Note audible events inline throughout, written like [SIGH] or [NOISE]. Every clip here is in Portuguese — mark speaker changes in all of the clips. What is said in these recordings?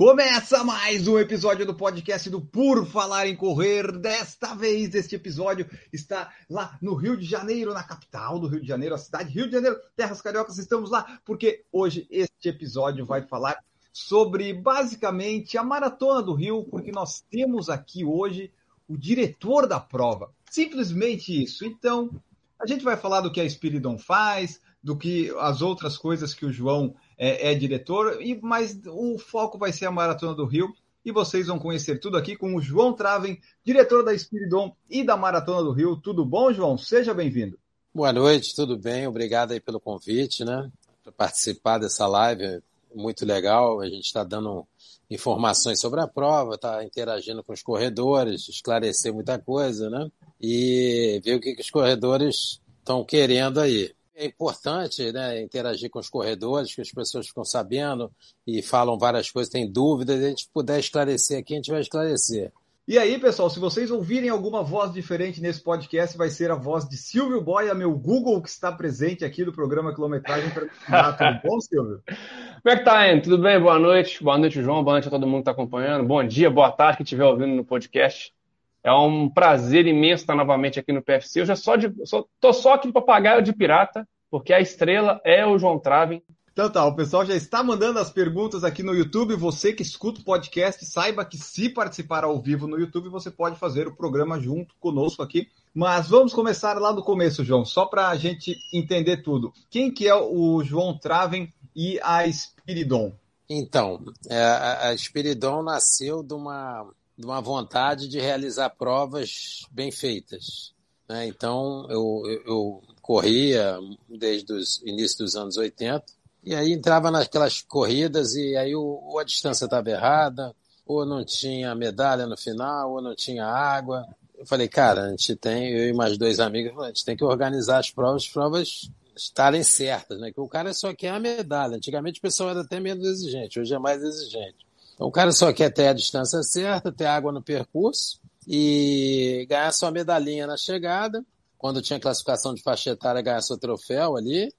Speaker 1: Começa mais um episódio do podcast do Por Falar em Correr. Desta vez, este episódio está lá no Rio de Janeiro, na capital do Rio de Janeiro, a cidade Rio de Janeiro, Terras Cariocas. Estamos lá porque hoje este episódio vai falar sobre basicamente a maratona do Rio, porque nós temos aqui hoje o diretor da prova. Simplesmente isso. Então, a gente vai falar do que a Spiridon faz, do que as outras coisas que o João é, é, diretor, e mas o foco vai ser a Maratona do Rio. E vocês vão conhecer tudo aqui com o João Traven, diretor da Spiridon e da Maratona do Rio. Tudo bom, João? Seja bem-vindo.
Speaker 2: Boa noite, tudo bem? Obrigado aí pelo convite, né? Para participar dessa live, muito legal. A gente está dando informações sobre a prova, está interagindo com os corredores, esclarecer muita coisa, né? E ver o que, que os corredores estão querendo aí é importante né, interagir com os corredores, que as pessoas ficam sabendo e falam várias coisas, têm dúvidas, a gente puder esclarecer aqui, a gente vai esclarecer.
Speaker 1: E aí, pessoal, se vocês ouvirem alguma voz diferente nesse podcast, vai ser a voz de Silvio Boia, meu Google, que está presente aqui do programa Quilometragem. Pra... Tudo bom, Silvio?
Speaker 3: Como é que tá, Ian? Tudo bem? Boa noite. Boa noite, João. Boa noite a todo mundo que está acompanhando. Bom dia, boa tarde, que estiver ouvindo no podcast. É um prazer imenso estar novamente aqui no PFC. Eu já só de, só, tô só aqui de papagaio de pirata, porque a estrela é o João Traven.
Speaker 1: Então tá, o pessoal já está mandando as perguntas aqui no YouTube. Você que escuta o podcast, saiba que se participar ao vivo no YouTube, você pode fazer o programa junto conosco aqui. Mas vamos começar lá do começo, João, só para a gente entender tudo. Quem que é o João Traven e a Spiridon?
Speaker 2: Então, é, a Spiridon nasceu de uma de uma vontade de realizar provas bem feitas. Né? Então, eu, eu, eu corria desde o início dos anos 80, e aí entrava naquelas corridas e aí ou a distância estava errada, ou não tinha medalha no final, ou não tinha água. Eu falei, cara, a gente tem, eu e mais dois amigos, a gente tem que organizar as provas, as provas estarem certas, né? Que o cara só quer a medalha. Antigamente o pessoal era até menos exigente, hoje é mais exigente. Então, o cara só quer ter a distância certa, ter água no percurso e ganhar sua medalhinha na chegada. Quando tinha classificação de faixa etária, ganhar seu troféu ali.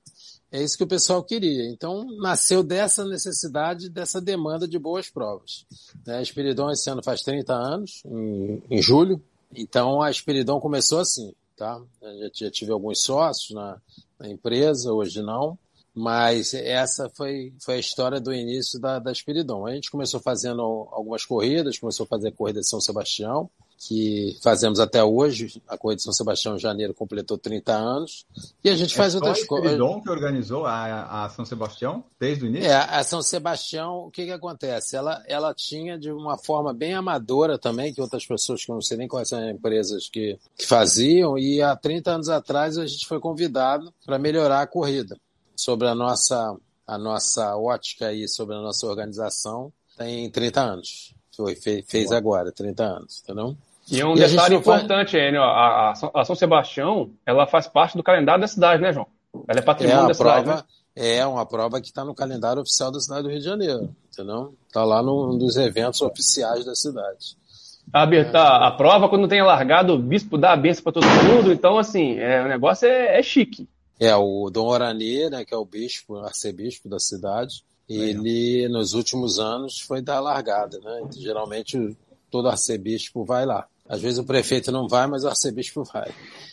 Speaker 2: É isso que o pessoal queria. Então, nasceu dessa necessidade, dessa demanda de boas provas. Né, a Espiridon esse ano faz 30 anos, em, em julho. Então, a Espiridon começou assim, tá? Eu já, já tive alguns sócios na, na empresa, hoje não. Mas essa foi, foi a história do início da, da Espiridon. A gente começou fazendo algumas corridas, começou a fazer a corrida de São Sebastião, que fazemos até hoje. A corrida de São Sebastião em janeiro completou 30 anos. E a gente
Speaker 1: é
Speaker 2: faz outras coisas.
Speaker 1: a Espiridon que organizou a, a São Sebastião desde o início?
Speaker 2: É, a São Sebastião, o que, que acontece? Ela, ela tinha de uma forma bem amadora também, que outras pessoas que eu não sei nem quais são as empresas que, que faziam, e há 30 anos atrás a gente foi convidado para melhorar a corrida sobre a nossa, a nossa ótica aí, sobre a nossa organização, tem 30 anos. Foi, fez, fez agora, 30 anos, entendeu?
Speaker 3: E um e detalhe importante, faz... Enio, a, a, São Sebastião, ela faz parte do calendário da cidade, né, João? Ela é patrimônio é, da
Speaker 2: prova,
Speaker 3: cidade, né?
Speaker 2: É uma prova que está no calendário oficial da cidade do Rio de Janeiro, entendeu? Está lá num dos eventos oficiais da cidade.
Speaker 3: A, a, a prova, quando tem alargado, o bispo dá a benção para todo mundo, então, assim, é, o negócio é, é chique.
Speaker 2: É, o Dom Orani, né, que é o bispo, arcebispo da cidade, ele, nos últimos anos, foi da largada, né? Geralmente, todo arcebispo vai lá. Às vezes o prefeito não vai, mas o arcebispo vai.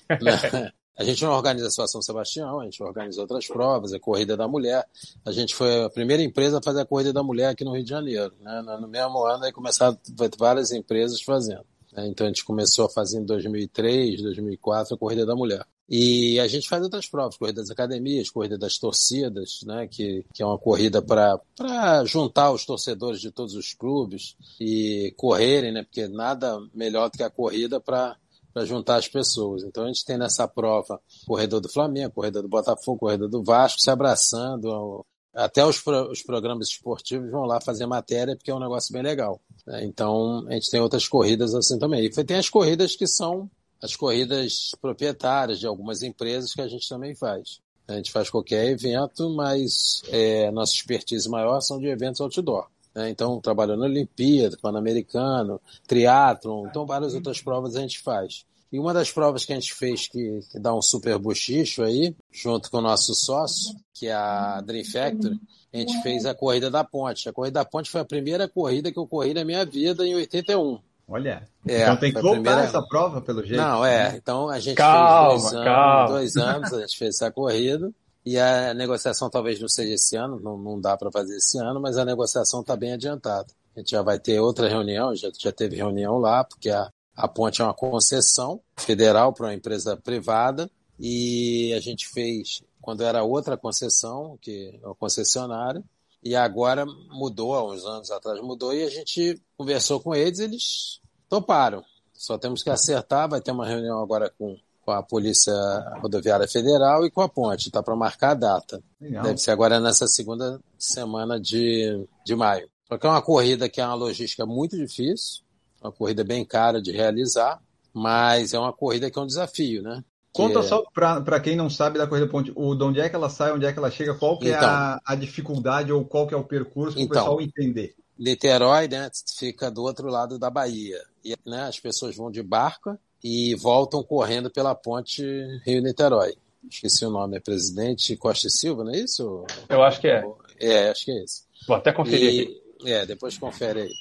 Speaker 2: [LAUGHS] Né? A gente não organiza a São Sebastião, a gente organiza outras provas, a Corrida da Mulher. A gente foi a primeira empresa a fazer a Corrida da Mulher aqui no Rio de Janeiro. Né? No mesmo ano, aí começaram várias empresas fazendo. Né? Então a gente começou a fazer em 2003, 2004 a Corrida da Mulher. E a gente faz outras provas, corrida das academias, corrida das torcidas, né, que, que é uma corrida para juntar os torcedores de todos os clubes e correrem, né, porque nada melhor do que a corrida para para juntar as pessoas. Então a gente tem nessa prova corredor do Flamengo, corredor do Botafogo, corredor do Vasco se abraçando. Até os, pro, os programas esportivos vão lá fazer matéria porque é um negócio bem legal. Né? Então a gente tem outras corridas assim também. E tem as corridas que são as corridas proprietárias de algumas empresas que a gente também faz. A gente faz qualquer evento, mas é, nossa expertise maior são de eventos outdoor. Né? Então, trabalhando na Olimpíada, Pan-Americano, triatlon, então várias outras provas a gente faz. E uma das provas que a gente fez que, que dá um super bochicho aí, junto com o nosso sócio, que é a Dream Factory, a gente fez a Corrida da Ponte. A Corrida da Ponte foi a primeira corrida que eu corri na minha vida em 81.
Speaker 1: Olha,
Speaker 2: É,
Speaker 1: então tem que voltar
Speaker 2: primeira-
Speaker 1: essa prova, pelo jeito.
Speaker 2: Não, é. Então a gente
Speaker 3: Calma,
Speaker 2: fez dois
Speaker 3: calma.
Speaker 2: anos, dois anos, a gente fez essa corrida. E a negociação talvez não seja esse ano, não, não dá para fazer esse ano, mas a negociação está bem adiantada. A gente já vai ter outra reunião, já, já teve reunião lá, porque a, a ponte é uma concessão federal para uma empresa privada. E a gente fez, quando era outra concessão, que é uma concessionária, e agora mudou, há uns anos atrás mudou, e a gente conversou com eles, eles toparam. Só temos que acertar, vai ter uma reunião agora com, com a Polícia Rodoviária Federal e com a ponte, tá para marcar a data.
Speaker 1: Legal.
Speaker 2: Deve ser agora nessa segunda semana de, de maio. Só que é uma corrida que é uma logística muito difícil, uma corrida bem cara de realizar, mas é uma corrida que é um desafio, né?
Speaker 1: Conta
Speaker 2: Que-
Speaker 1: só para quem não sabe da Corrida Ponte, o, de onde é que ela sai, onde é que ela chega, qual que é
Speaker 2: Então.
Speaker 1: a, a dificuldade ou qual que é o percurso para o
Speaker 2: Então.
Speaker 1: pessoal entender.
Speaker 2: Niterói, né, fica do outro lado da Bahia. E, né, as pessoas vão de barca e voltam correndo pela ponte Rio-Niterói. Esqueci o nome, é Presidente Costa e Silva, não é isso?
Speaker 3: Eu acho que é.
Speaker 2: É, acho que é esse.
Speaker 3: Vou até conferir aqui.
Speaker 2: E, é, depois confere aí,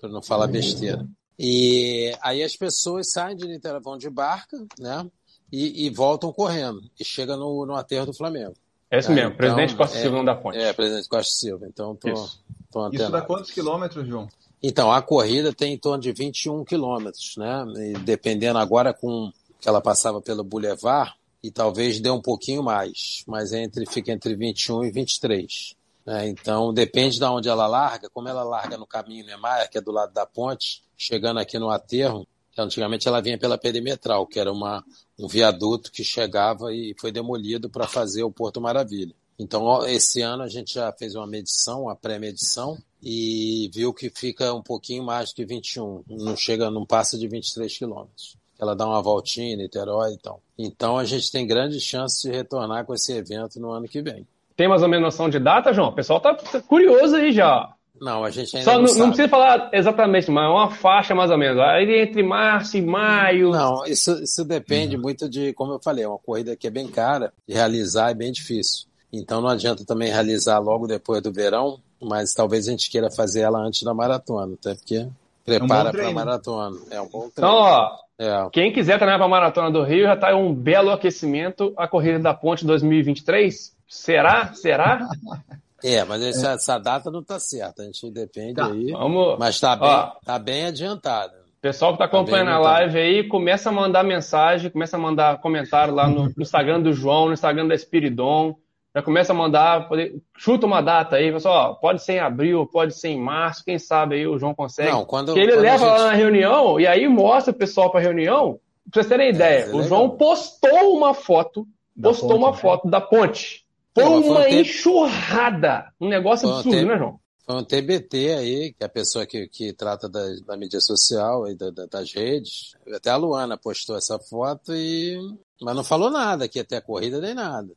Speaker 2: para não falar besteira. E aí as pessoas saem de Niterói, vão de barca, né, e, e voltam correndo. E chega no, no aterro do Flamengo.
Speaker 3: É isso mesmo,
Speaker 2: então,
Speaker 3: presidente Costa
Speaker 2: é-
Speaker 3: Silva não dá ponte.
Speaker 2: É, Presidente Costa Silva. Então, tô,
Speaker 3: Isso.
Speaker 2: tô
Speaker 1: Isso dá quantos quilômetros, João?
Speaker 2: Então, a corrida tem em torno de 21 quilômetros, né? E dependendo agora com que ela passava pelo Boulevard, e talvez dê um pouquinho mais, mas entre, fica entre 21 e 23. né? Então, depende de onde ela larga, como ela larga no caminho Niemeyer, que é do lado da ponte, chegando aqui no aterro, que antigamente ela vinha pela perimetral, que era uma, um viaduto que chegava e foi demolido para fazer o Porto Maravilha. Então, esse ano a gente já fez uma medição, uma pré-medição, e viu que fica um pouquinho mais que 21, não chega, não passa de 23 quilômetros. Ela dá uma voltinha em Niterói e tal. Então a gente tem grande chance de retornar com esse evento no ano que vem.
Speaker 3: Tem mais ou menos noção de data, João? O pessoal tá curioso aí já.
Speaker 2: Não, a gente ainda
Speaker 3: Só
Speaker 2: não,
Speaker 3: não,
Speaker 2: sabe.
Speaker 3: não precisa falar exatamente, mas é uma faixa mais ou menos. Aí entre março e maio.
Speaker 2: Não, isso, isso depende muito de, como eu falei, é uma corrida que é bem cara, de realizar é bem difícil. Então não adianta também realizar logo depois do verão, mas talvez a gente queira fazer ela antes da maratona, até porque prepara para a
Speaker 1: treino.
Speaker 2: maratona. É um bom treino.
Speaker 3: Então, ó,
Speaker 2: É.
Speaker 3: quem quiser treinar para a Maratona do Rio, já tá um belo aquecimento a Corrida da Ponte 2023. Será? Será? [LAUGHS]
Speaker 2: É, mas essa, essa data não está certa, a gente depende
Speaker 1: Tá.
Speaker 2: aí.
Speaker 3: Vamos.
Speaker 2: Mas está bem,
Speaker 3: Ó.
Speaker 2: tá bem adiantada.
Speaker 3: Pessoal que está acompanhando
Speaker 2: bem,
Speaker 3: a live aí, começa a mandar mensagem, começa a mandar comentário lá no, no Instagram do João, no Instagram da Espiridon. Já começa a mandar, pode- chuta uma data aí, pessoal, pode ser em abril, pode ser em março, quem sabe aí o João consegue.
Speaker 2: Não, quando,
Speaker 3: Que ele
Speaker 2: quando
Speaker 3: leva
Speaker 2: gente-
Speaker 3: lá na reunião e aí mostra o pessoal para a reunião. Pra vocês terem ideia,
Speaker 2: é
Speaker 3: o
Speaker 2: legal.
Speaker 3: João postou uma foto,
Speaker 1: Da
Speaker 3: postou
Speaker 1: ponte,
Speaker 3: uma
Speaker 1: né?
Speaker 3: foto da ponte. Foi
Speaker 2: Pô, foi um
Speaker 3: uma
Speaker 2: tempo-
Speaker 3: enxurrada. Um negócio
Speaker 2: Foi um
Speaker 3: absurdo,
Speaker 2: tempo-
Speaker 3: né, João?
Speaker 2: Foi um TBT aí, que é a pessoa que, que trata da, da mídia social e da- da- das redes. Até a Luana postou essa foto e. Mas não falou nada, que ter a corrida nem nada.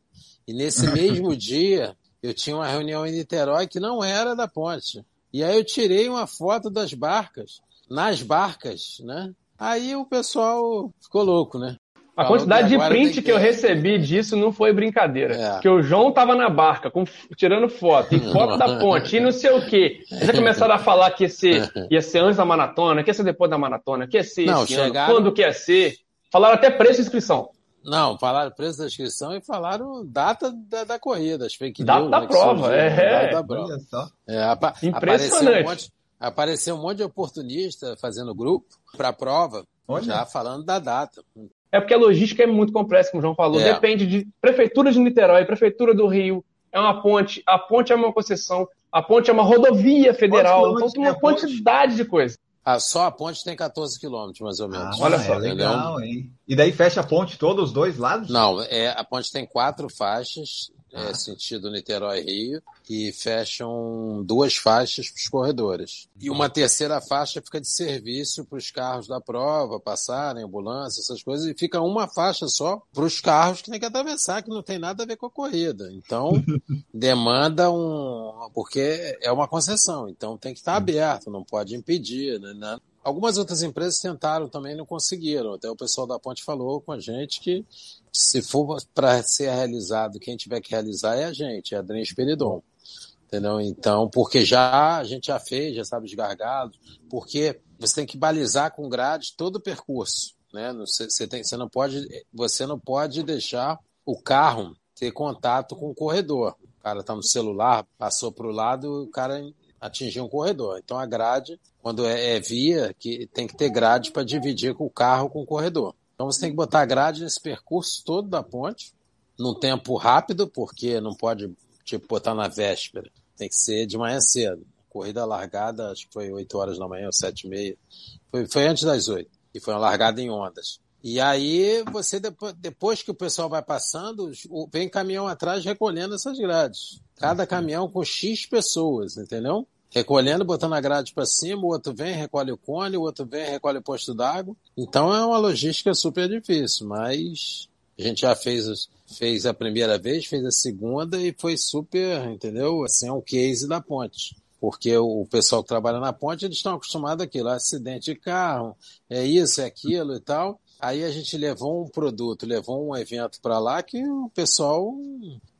Speaker 2: E nesse [LAUGHS] mesmo dia, eu tinha uma reunião em Niterói que não era da ponte. E aí eu tirei uma foto das barcas, nas barcas, né? Aí o pessoal ficou louco, né?
Speaker 3: A
Speaker 2: Falou
Speaker 3: quantidade
Speaker 2: que
Speaker 3: de print
Speaker 2: tem
Speaker 3: que eu
Speaker 2: que-
Speaker 3: recebi disso não foi brincadeira.
Speaker 2: É.
Speaker 3: Porque o João tava na barca, com- tirando foto, e [LAUGHS] foto da ponte, e não sei o quê. Já começaram a falar que ia ser, ia ser antes da maratona, que ia ser depois da maratona, que ia ser
Speaker 2: Não,
Speaker 3: esse ano,
Speaker 2: chegaram-
Speaker 3: quando que ia ser. Falaram até preço de inscrição.
Speaker 2: Não, falaram preço da inscrição e falaram data da, da corrida, as fake
Speaker 3: Data
Speaker 2: news,
Speaker 3: da
Speaker 2: né, que
Speaker 3: prova,
Speaker 2: surgiram,
Speaker 3: é.
Speaker 2: data da prova. É, apa-
Speaker 3: Impressionante.
Speaker 2: Apareceu um, monte, apareceu um monte de oportunista fazendo grupo para a prova,
Speaker 1: Olha.
Speaker 2: já falando da data.
Speaker 3: É porque a logística é muito complexa, como o João falou.
Speaker 2: É.
Speaker 3: Depende de Prefeitura de Niterói, Prefeitura do Rio. É uma ponte, a ponte é uma concessão, a ponte é uma rodovia federal. Então tem uma quantidade de coisa.
Speaker 2: Ah, só a ponte tem 14 quilômetros, mais ou menos.
Speaker 3: olha
Speaker 1: é
Speaker 3: só,
Speaker 1: legal, hein? E daí fecha a ponte todos os dois lados?
Speaker 2: Não, é, a ponte tem quatro faixas, é, sentido Niterói-Rio, e fecham duas faixas para os corredores. E uma terceira faixa fica de serviço para os carros da prova passarem, ambulância, essas coisas, e fica uma faixa só para os carros que tem que atravessar, que não tem nada a ver com a corrida. Então, [LAUGHS] demanda um. Porque é uma concessão, então tem que estar aberto, não pode impedir, né? Algumas outras empresas tentaram também não conseguiram. Até o pessoal da Ponte falou com a gente que se for para ser realizado, quem tiver que realizar é a gente, é a Esperidon. Entendeu? Então, porque já a gente já fez, já sabe os gargalos, porque você tem que balizar com grade todo o percurso, né? Você, tem, você não pode, você não pode deixar o carro ter contato com o corredor. O cara está no celular, passou para o lado, o cara atingir um corredor. Então a grade, quando é, é via, que tem que ter grade para dividir com o carro com o corredor. Então você tem que botar grade nesse percurso todo da ponte, num tempo rápido, porque não pode tipo botar na véspera. Tem que ser de manhã cedo. Corrida largada, acho que foi 8 horas da manhã ou 7 e meia. Foi, foi antes das 8. E foi uma largada em ondas. E aí você, depois que o pessoal vai passando, vem caminhão atrás recolhendo essas grades. Cada caminhão com X pessoas, entendeu? Recolhendo, botando a grade para cima, o outro vem, recolhe o cone, o outro vem, recolhe o posto d'água. Então é uma logística super difícil, mas a gente já fez, fez a primeira vez, fez a segunda e foi super, entendeu? Assim, é um case da ponte. Porque o pessoal que trabalha na ponte, eles estão acostumados àquilo, acidente de carro, é isso, é aquilo e tal. Aí a gente levou um produto, levou um evento para lá que o pessoal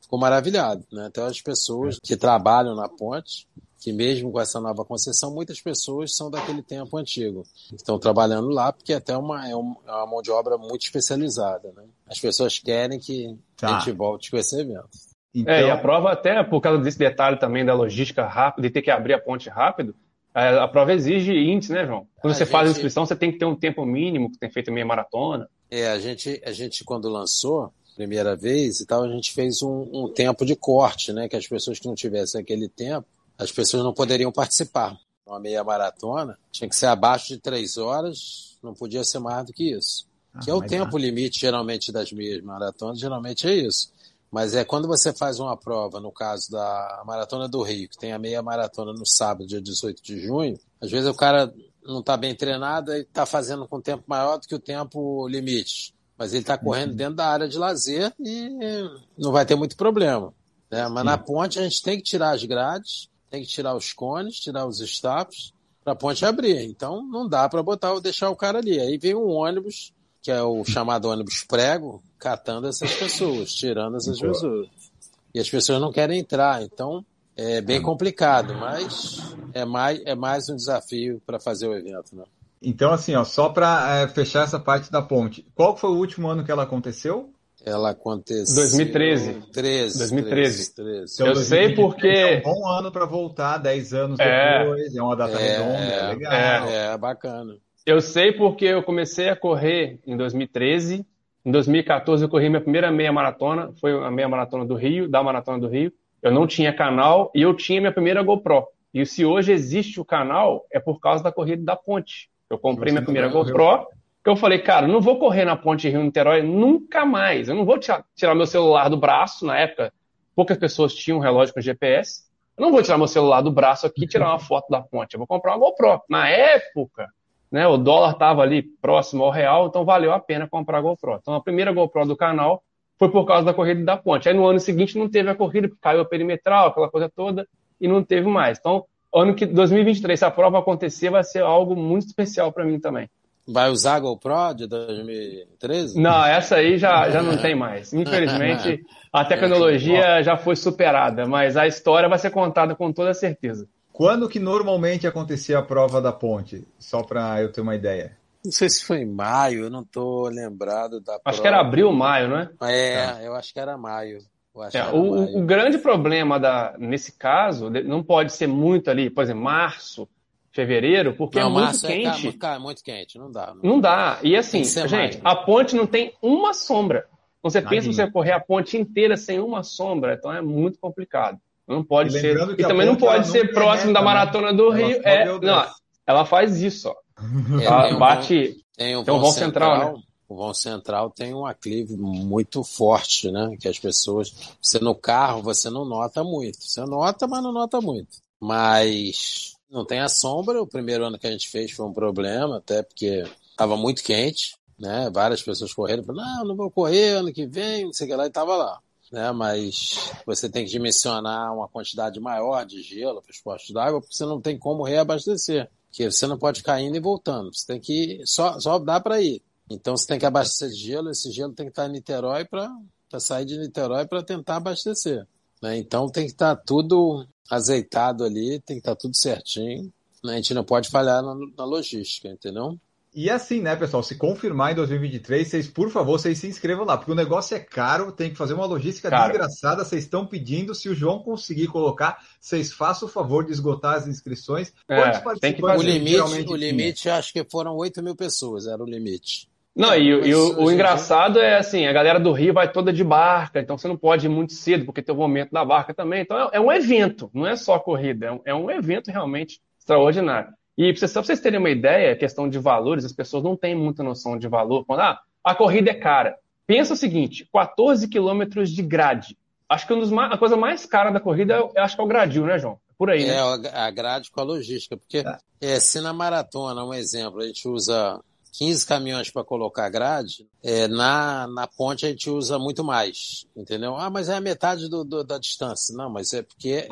Speaker 2: ficou maravilhado, né? Até as pessoas que trabalham na ponte que mesmo com essa nova concessão, muitas pessoas são daquele tempo antigo. Estão trabalhando lá porque até uma, é uma mão de obra muito especializada. Né? As pessoas querem que tá. a gente volte com esse evento.
Speaker 3: Então... É, e a prova até, por causa desse detalhe também da logística rápida, de ter que abrir a ponte rápido, a prova exige índice, né, João? Quando a você gente... faz a inscrição, você tem que ter um tempo mínimo, que tem feito meia maratona.
Speaker 2: É, a gente, a gente quando lançou, primeira vez e tal, a gente fez um, um tempo de corte, né? Que as pessoas que não tivessem aquele tempo as pessoas não poderiam participar. Uma meia maratona tinha que ser abaixo de três horas, não podia ser mais do que isso. Ah, que é o tempo limite, geralmente, das meias maratonas, geralmente é isso. Mas é quando você faz uma prova, no caso da Maratona do Rio, que tem a meia maratona no sábado, dia 18 de junho, às vezes o cara não está bem treinado e está fazendo com tempo maior do que o tempo limite. Mas ele está correndo uhum. dentro da área de lazer e não vai ter muito problema. Né? Mas na ponte a gente tem que tirar as grades tem que tirar os cones, tirar os staffs para a ponte abrir. Então não dá para botar deixar o cara ali. Aí vem um ônibus, que é o chamado ônibus prego, catando essas pessoas, tirando essas Boa. pessoas. E as pessoas não querem entrar, então é bem complicado, mas é mais, é mais um desafio para fazer o evento. Né?
Speaker 1: Então, assim, ó, só para é, fechar essa parte da ponte, qual foi o último ano que ela aconteceu?
Speaker 2: Ela aconteceu.
Speaker 3: 2013.
Speaker 2: 13,
Speaker 3: 2013. 13. Então, eu sei porque. É
Speaker 1: um bom ano para voltar, 10 anos é. depois, é uma data é, redonda, é legal.
Speaker 2: É, é, bacana.
Speaker 3: Eu sei porque eu comecei a correr em 2013. Em 2014 eu corri minha primeira meia maratona, foi a meia maratona do Rio, da maratona do Rio. Eu não tinha canal e eu tinha minha primeira GoPro. E se hoje existe o canal, é por causa da corrida da ponte. Eu comprei Você minha primeira GoPro que eu falei, cara, não vou correr na ponte Rio-Niterói nunca mais. Eu não vou tirar, meu celular do braço, na época, poucas pessoas tinham um relógio com GPS. Eu não vou tirar meu celular do braço aqui e tirar uma foto da ponte. Eu vou comprar uma GoPro. Na época, né, o dólar estava ali próximo ao real, então valeu a pena comprar a GoPro. Então a primeira GoPro do canal foi por causa da corrida da ponte. Aí no ano seguinte não teve a corrida, porque caiu a perimetral, aquela coisa toda, e não teve mais. Então, ano que 2023, se a prova acontecer, vai ser algo muito especial para mim também.
Speaker 2: Vai usar a GoPro de 2013?
Speaker 3: Não, essa aí já, já não tem mais. [LAUGHS] Infelizmente, a tecnologia já foi superada, mas a história vai ser contada com toda certeza.
Speaker 1: Quando que normalmente acontecia a prova da ponte? Só para eu ter uma ideia.
Speaker 2: Não sei se foi em maio, eu não estou lembrado da
Speaker 3: Acho prova. que era abril, maio, não é?
Speaker 2: É, tá. eu acho que era maio.
Speaker 3: É, era o, maio. o, grande problema da, nesse caso, não pode ser muito ali, por exemplo, março, fevereiro, porque não, é muito é quente.
Speaker 2: É, muito quente, não dá.
Speaker 3: Não, não dá. E assim, gente, mais, né? a ponte não tem uma sombra. Então você Nadinha. pensa você correr a ponte inteira sem uma sombra, então é muito complicado. Não pode e ser. E também não pode ser próximo da né? maratona do Rio. É, não, ela faz isso, ó. É, ela
Speaker 2: tem
Speaker 3: bate.
Speaker 2: tem o voo, central, central, né? O o vão central tem um aclive muito forte, né? Que as pessoas, você no carro, você não nota muito. Você nota, mas não nota muito. Mas não tem a sombra. O primeiro ano que a gente fez foi um problema, até porque estava muito quente, né? Várias pessoas correram, não, não vou correr ano que vem, não sei o que lá, e estava lá. Né? Mas você tem que dimensionar uma quantidade maior de gelo para os postos d'água, porque você não tem como reabastecer. Porque você não pode ficar indo e voltando. Você tem que. Só, só dá para ir. Então você tem que abastecer de gelo, esse gelo tem que estar em Niterói para sair de Niterói para tentar abastecer. Né? Então tem que estar tudo azeitado ali, tem que estar tudo certinho. Né? A gente não pode falhar na, na logística, entendeu?
Speaker 1: E assim, né, pessoal, se confirmar em 2023, vocês, por favor, vocês se inscrevam lá, porque o negócio é caro, tem que fazer uma logística caro. desgraçada, vocês estão pedindo, se o João conseguir colocar, vocês façam o favor de esgotar as inscrições.
Speaker 2: É, tem que... O limite, o limite acho que foram 8 mil pessoas, era o limite.
Speaker 3: Não, e, e o, o, engraçado é assim, a galera do Rio vai toda de barca, então você não pode ir muito cedo, porque tem o momento da barca também. Então é, é um evento, não é só corrida, é um, é um evento realmente extraordinário. E só para vocês terem uma ideia, questão de valores, as pessoas não têm muita noção de valor. Quando, ah, a corrida é cara. Pensa o seguinte, 14 quilômetros de grade. Acho que um dos, a coisa mais cara da corrida, eu acho que é o gradil, né, João? Por aí,
Speaker 2: né? É, a grade com a logística, porque é. é, se na maratona, um exemplo, a gente usa 15 caminhões para colocar grade, é, na, na ponte a gente usa muito mais, entendeu? Ah, mas é a metade do, do, da distância. Não, mas é porque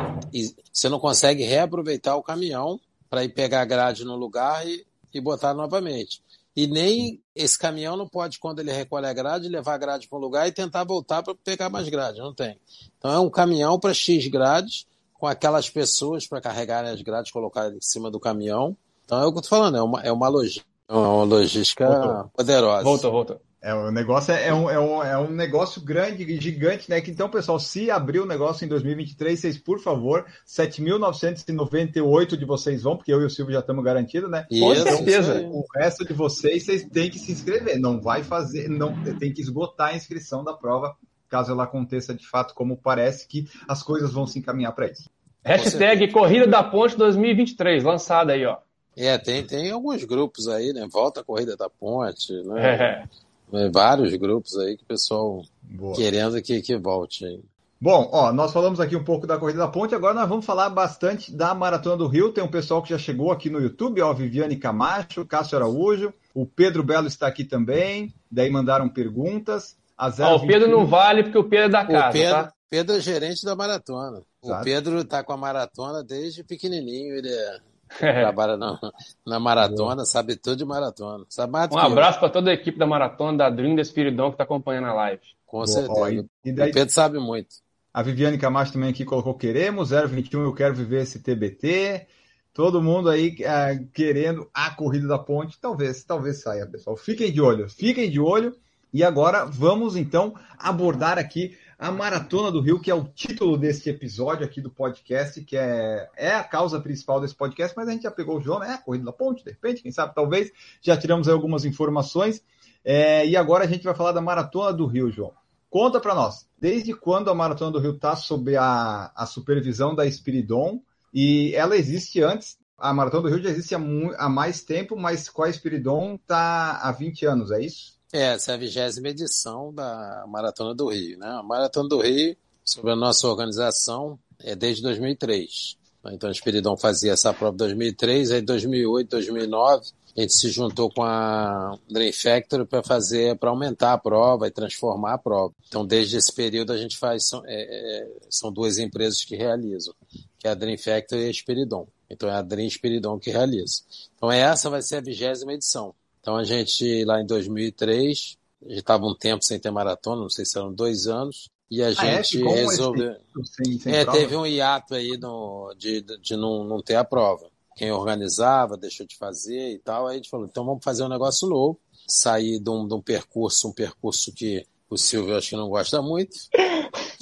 Speaker 2: você não consegue reaproveitar o caminhão para ir pegar a grade no lugar e, e botar novamente. E nem esse caminhão não pode, quando ele recolhe a grade, levar a grade para um lugar e tentar voltar para pegar mais grade. Não tem. Então é um caminhão para X grades, com aquelas pessoas para carregarem as grades, colocarem em cima do caminhão. Então é o que eu estou falando, é uma, é uma logística é uma logística voltou. poderosa.
Speaker 3: Voltou, voltou.
Speaker 1: É, o negócio é, é, um, é, um, é um negócio grande, gigante, né? Que, então, pessoal, se abrir o negócio em 2023, vocês, por favor, 7.998 de vocês vão, porque eu e o Silvio já estamos garantidos, né?
Speaker 3: Com certeza.
Speaker 1: O resto de vocês, vocês têm que se inscrever. Não vai fazer, não tem que esgotar a inscrição da prova, caso ela aconteça de fato, como parece que as coisas vão se encaminhar para isso.
Speaker 3: Hashtag Corrida da Ponte 2023, lançada aí, ó.
Speaker 2: É, tem, tem alguns grupos aí, né? Volta a Corrida da Ponte, né? É. Vários grupos aí que o pessoal Boa. querendo que, que volte aí.
Speaker 1: Bom, ó, nós falamos aqui um pouco da Corrida da Ponte, agora nós vamos falar bastante da Maratona do Rio. Tem um pessoal que já chegou aqui no YouTube, ó, Viviane Camacho, Cássio Araújo, o Pedro Belo está aqui também, daí mandaram perguntas.
Speaker 3: A ó, o Pedro não vale porque o Pedro é da casa, o
Speaker 2: Pedro,
Speaker 3: tá?
Speaker 2: Pedro é gerente da maratona. Exato. O Pedro está com a maratona desde pequenininho, ele é [LAUGHS] trabalha na, na maratona, sabe tudo de maratona. Sabe
Speaker 3: um abraço para toda a equipe da maratona, da Dream da Espiridão que está acompanhando a live.
Speaker 2: Com certeza. e daí, o Pedro sabe muito.
Speaker 1: A Viviane Camacho também aqui colocou queremos, 021 eu quero viver esse TBT. Todo mundo aí é, querendo a corrida da ponte. Talvez, talvez saia, pessoal. Fiquem de olho, fiquem de olho. E agora vamos então abordar aqui a Maratona do Rio, que é o título deste episódio aqui do podcast, que é, é a causa principal desse podcast, mas a gente já pegou o João, né? A Corrida da Ponte, de repente, quem sabe, talvez, já tiramos algumas informações. É, e agora a gente vai falar da Maratona do Rio, João. Conta para nós, desde quando a Maratona do Rio está sob a, a supervisão da Espiridon? E ela existe antes, a Maratona do Rio já existe há, há mais tempo, mas com a Espiridon está há 20 anos, é isso?
Speaker 2: É, essa é a vigésima edição da Maratona do Rio, né? A Maratona do Rio, sobre a nossa organização, é desde 2003. Então, a Espiridão fazia essa prova em 2003, aí 2008, 2009, a gente se juntou com a Dream Factory para fazer, para aumentar a prova e transformar a prova. Então, desde esse período, a gente faz, são, é, é, são duas empresas que realizam, que é a Dream Factory e a Espiridon. Então, é a Dream Espiridon que realiza. Então, essa vai ser a vigésima edição. Então a gente, lá em 2003, a gente estava um tempo sem ter maratona, não sei se eram dois anos, e a ah, gente é? resolveu. Sem, sem é, teve um hiato aí no, de, de não, não ter a prova. Quem organizava deixou de fazer e tal. Aí a gente falou, então vamos fazer um negócio novo. Sair de um, de um percurso, um percurso que o Silvio acho que não gosta muito,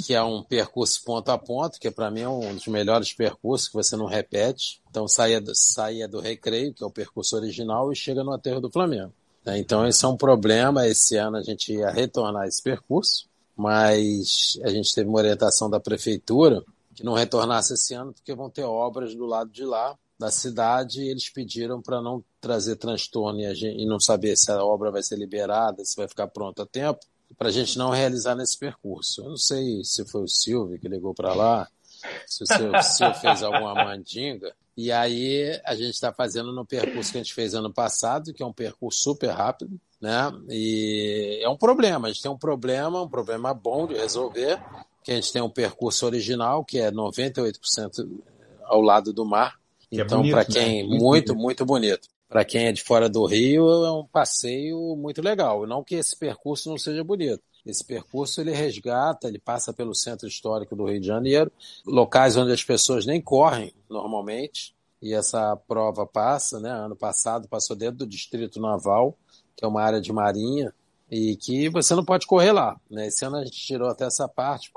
Speaker 2: que é um percurso ponto a ponto, que para mim é um dos melhores percursos que você não repete. Então saia do, saia do recreio, que é o percurso original, e chega no aterro do Flamengo. Né? Então esse é um problema. Esse ano a gente ia retornar esse percurso, mas a gente teve uma orientação da prefeitura que não retornasse esse ano porque vão ter obras do lado de lá da cidade, eles pediram para não trazer transtorno e, gente, e não saber se a obra vai ser liberada, se vai ficar pronta a tempo, para a gente não realizar nesse percurso. Eu não sei se foi o Silvio que ligou para lá, se o Silvio fez alguma mandinga. E aí a gente está fazendo no percurso que a gente fez ano passado, que é um percurso super rápido, né? E é um problema, a gente tem um problema, um problema bom de resolver, que a gente tem um percurso original, que é 98% ao lado do mar. Que é então, é para quem. Né? Muito, muito bonito. Para quem é de fora do Rio, é um passeio muito legal. Não que esse percurso não seja bonito. Esse percurso ele resgata, ele passa pelo centro histórico do Rio de Janeiro, locais onde as pessoas nem correm normalmente, e essa prova passa, né? Ano passado passou dentro do Distrito Naval, que é uma área de marinha, e que você não pode correr lá. Né? Esse ano a gente tirou até essa parte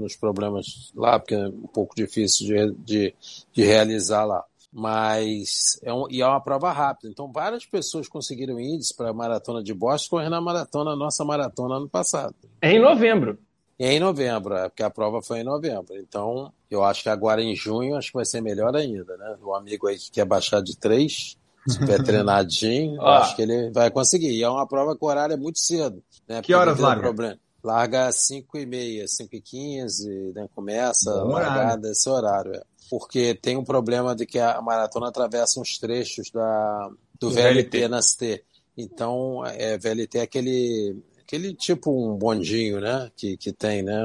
Speaker 2: dos problemas lá, porque é um pouco difícil de, de, de realizar lá. Mas é um, e é uma prova rápida. Então, várias pessoas conseguiram índice para a maratona de Boston correndo a maratona, a nossa maratona ano passado.
Speaker 3: É em novembro.
Speaker 2: É em novembro, é, porque a prova foi em novembro. Então, eu acho que agora em junho acho que vai ser melhor ainda, né? O amigo aí que quer baixar de três, super treinadinho, [LAUGHS] ah. acho que ele vai conseguir. E é uma prova que o horário é muito cedo. Né?
Speaker 1: Que horas larga?
Speaker 2: Problema. Larga 5 e meia, 5 e 15, né? começa a largada esse horário. É. Porque tem um problema de que a maratona atravessa uns trechos da, do, do VLT, VLT na ST. Então, é, VLT é aquele, aquele tipo um bondinho, né? Que, que tem, né?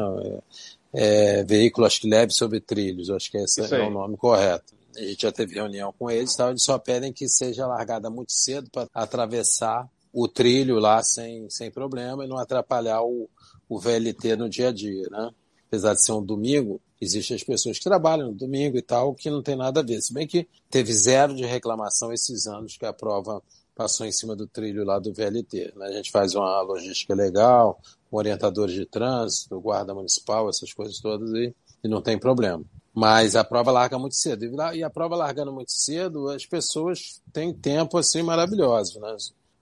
Speaker 2: É, é, veículo, acho que leve sobre trilhos, acho que esse Isso é aí. o nome correto a gente já teve reunião com eles, tá? eles só pedem que seja largada muito cedo para atravessar o trilho lá sem, sem problema e não atrapalhar o, o VLT no dia a dia, né? Apesar de ser um domingo, existem as pessoas que trabalham no domingo e tal, que não tem nada a ver. Se bem que teve zero de reclamação esses anos que a prova passou em cima do trilho lá do VLT. Né? A gente faz uma logística legal, orientadores de trânsito, guarda municipal, essas coisas todas e, e não tem problema. Mas a prova larga muito cedo. E a prova largando muito cedo, as pessoas têm tempo assim maravilhoso, né?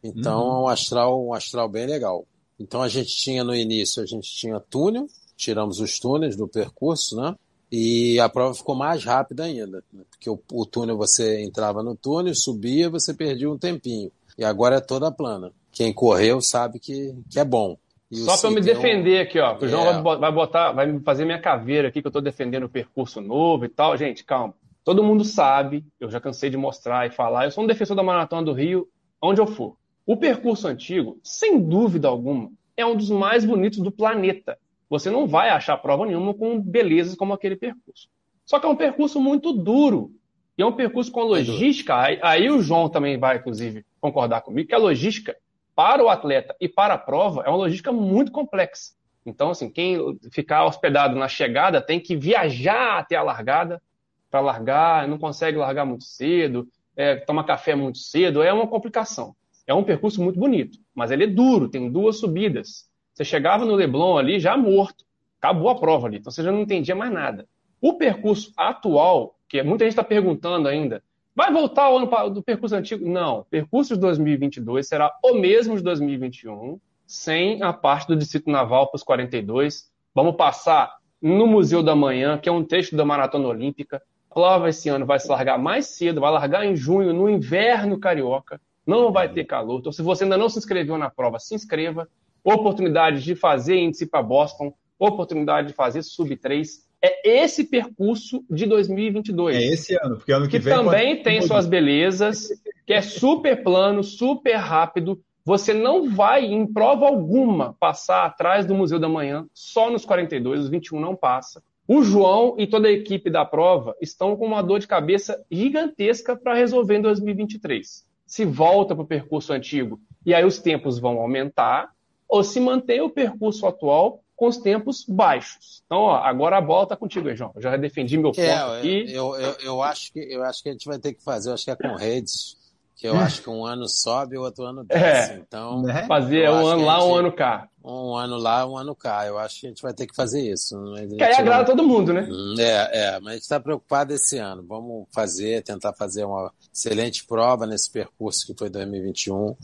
Speaker 2: Então uhum. é um astral, um astral bem legal. Então a gente tinha no início, a gente tinha túnel, tiramos os túneis do percurso, né? E a prova ficou mais rápida ainda, né? porque o, o túnel você entrava no túnel, subia, você perdia um tempinho. E agora é toda plana. Quem correu sabe que, que é bom.
Speaker 3: Só para me defender um... aqui, ó. O João é. vai botar, vai me fazer minha caveira aqui, que eu estou defendendo o percurso novo e tal. Gente, calma. Todo mundo sabe, eu já cansei de mostrar e falar, eu sou um defensor da Maratona do Rio, onde eu for. O percurso antigo, sem dúvida alguma, é um dos mais bonitos do planeta. Você não vai achar prova nenhuma com belezas como aquele percurso. Só que é um percurso muito duro. E é um percurso com logística. Aí, aí o João também vai, inclusive, concordar comigo, que a logística para o atleta e para a prova é uma logística muito complexa. Então, assim, quem ficar hospedado na chegada tem que viajar até a largada para largar, não consegue largar muito cedo, é, toma café muito cedo, é uma complicação. É um percurso muito bonito, mas ele é duro, tem duas subidas. Você chegava no Leblon ali já morto, acabou a prova ali, então você já não entendia mais nada. O percurso atual, que muita gente está perguntando ainda, Vai voltar ao ano do percurso antigo? Não. O percurso de 2022 será o mesmo de 2021, sem a parte do Distrito Naval para os 42. Vamos passar no Museu da Manhã, que é um trecho da Maratona Olímpica. A prova esse ano vai se largar mais cedo, vai largar em junho, no inverno carioca. Não vai ter calor. Então, se você ainda não se inscreveu na prova, se inscreva. Oportunidade de fazer índice para Boston, oportunidade de fazer sub 3 é esse percurso de 2022.
Speaker 1: É esse ano, porque ano que,
Speaker 3: que vem. também pode... tem suas belezas, que é super plano, super rápido. Você não vai, em prova alguma, passar atrás do Museu da Manhã, só nos 42, os 21 não passa. O João e toda a equipe da prova estão com uma dor de cabeça gigantesca para resolver em 2023. Se volta para o percurso antigo e aí os tempos vão aumentar, ou se mantém o percurso atual com os tempos baixos. Então, ó, agora a bola está contigo, João. Eu já defendi meu ponto é, aqui.
Speaker 2: Eu, eu, eu, acho que, eu acho que a gente vai ter que fazer, eu acho que é com redes, que eu acho que um ano sobe e o outro ano desce. É, então,
Speaker 3: né? fazer um ano lá, gente, um ano cá.
Speaker 2: Um ano lá, um ano cá. Eu acho que a gente vai ter que fazer isso.
Speaker 3: Que aí agrada todo mundo, né?
Speaker 2: Hum, é, é, mas a gente está preocupado esse ano. Vamos fazer, tentar fazer uma excelente prova nesse percurso que foi 2021,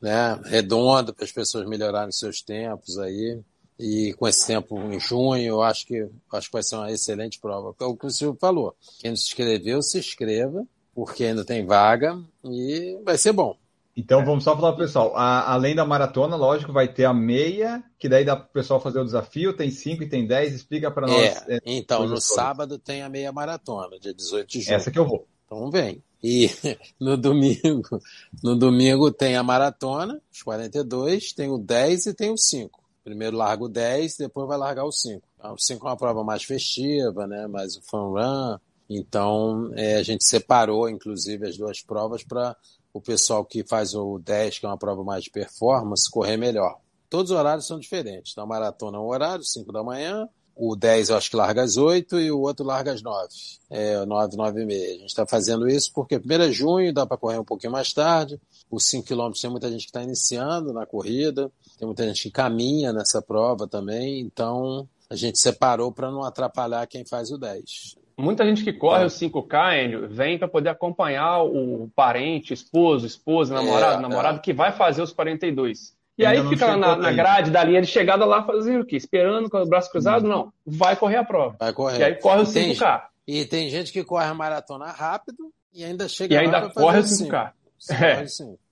Speaker 2: né? Redondo para as pessoas melhorarem seus tempos aí. E com esse tempo em junho, eu acho que, acho que vai ser uma excelente prova. É o que o senhor falou. Quem não se inscreveu, se inscreva. porque ainda tem vaga e vai ser bom.
Speaker 1: Então vamos só falar pro pessoal, a, além da maratona, lógico, vai ter a meia, que daí dá pro pessoal fazer o desafio, tem 5 e tem 10, explica para nós.
Speaker 2: É, então, no sábado tem a meia maratona, dia 18 de junho.
Speaker 1: Essa que eu vou.
Speaker 2: Então vem. E [LAUGHS] no domingo, no domingo tem a maratona, os 42, tem o 10 e tem o 5. Primeiro larga o 10, depois vai largar o 5. Então, o 5 é uma prova mais festiva, né? Mais fun run. Então, é, a gente separou, inclusive, as duas provas para o pessoal que faz o 10, que é uma prova mais de performance, correr melhor. Todos os horários são diferentes. Na maratona é um horário, 5 da manhã, o 10 eu acho que larga às 8 e o outro larga às 9. É, 9, 9 e meia. A gente está fazendo isso porque primeiro é junho, dá para correr um pouquinho mais tarde. Os 5 quilômetros tem muita gente que está iniciando na corrida, tem muita gente que caminha nessa prova também, então a gente separou para não atrapalhar quem faz o 10.
Speaker 3: Muita gente que corre é. o 5K, Andrew, vem para poder acompanhar o parente, esposo, esposa, namorado, é, namorado, é. que vai fazer os 42. E Ainda aí fica lá na, na, grade da linha de chegada lá fazendo o quê? Esperando com o braço cruzado? Hum. Não. Vai correr a prova.
Speaker 2: Vai correr.
Speaker 3: E aí corre o 5K.
Speaker 2: E tem gente que corre a maratona rápido e ainda chega
Speaker 3: E ainda corre o 5K.
Speaker 2: É.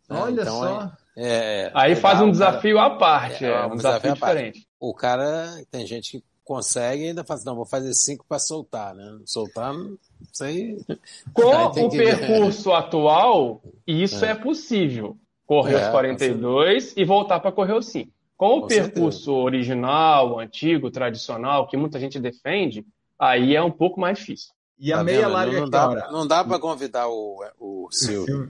Speaker 2: Olha então,
Speaker 1: só.
Speaker 2: É,
Speaker 3: aí faz um desafio cara... à parte. É, um, um desafio, desafio diferente.
Speaker 2: O cara, tem gente que consegue e ainda faz, não, vou fazer cinco para soltar, né? Soltar, não sei.
Speaker 3: Com [LAUGHS] o percurso atual, isso é, é possível. Correr é, os 42 e voltar para correr os 5. Com o Com percurso certeza. original, antigo, tradicional, que muita gente defende, aí é um pouco mais difícil.
Speaker 1: E a tá meia larga
Speaker 2: não, dá, não dá para convidar o, o Silvio.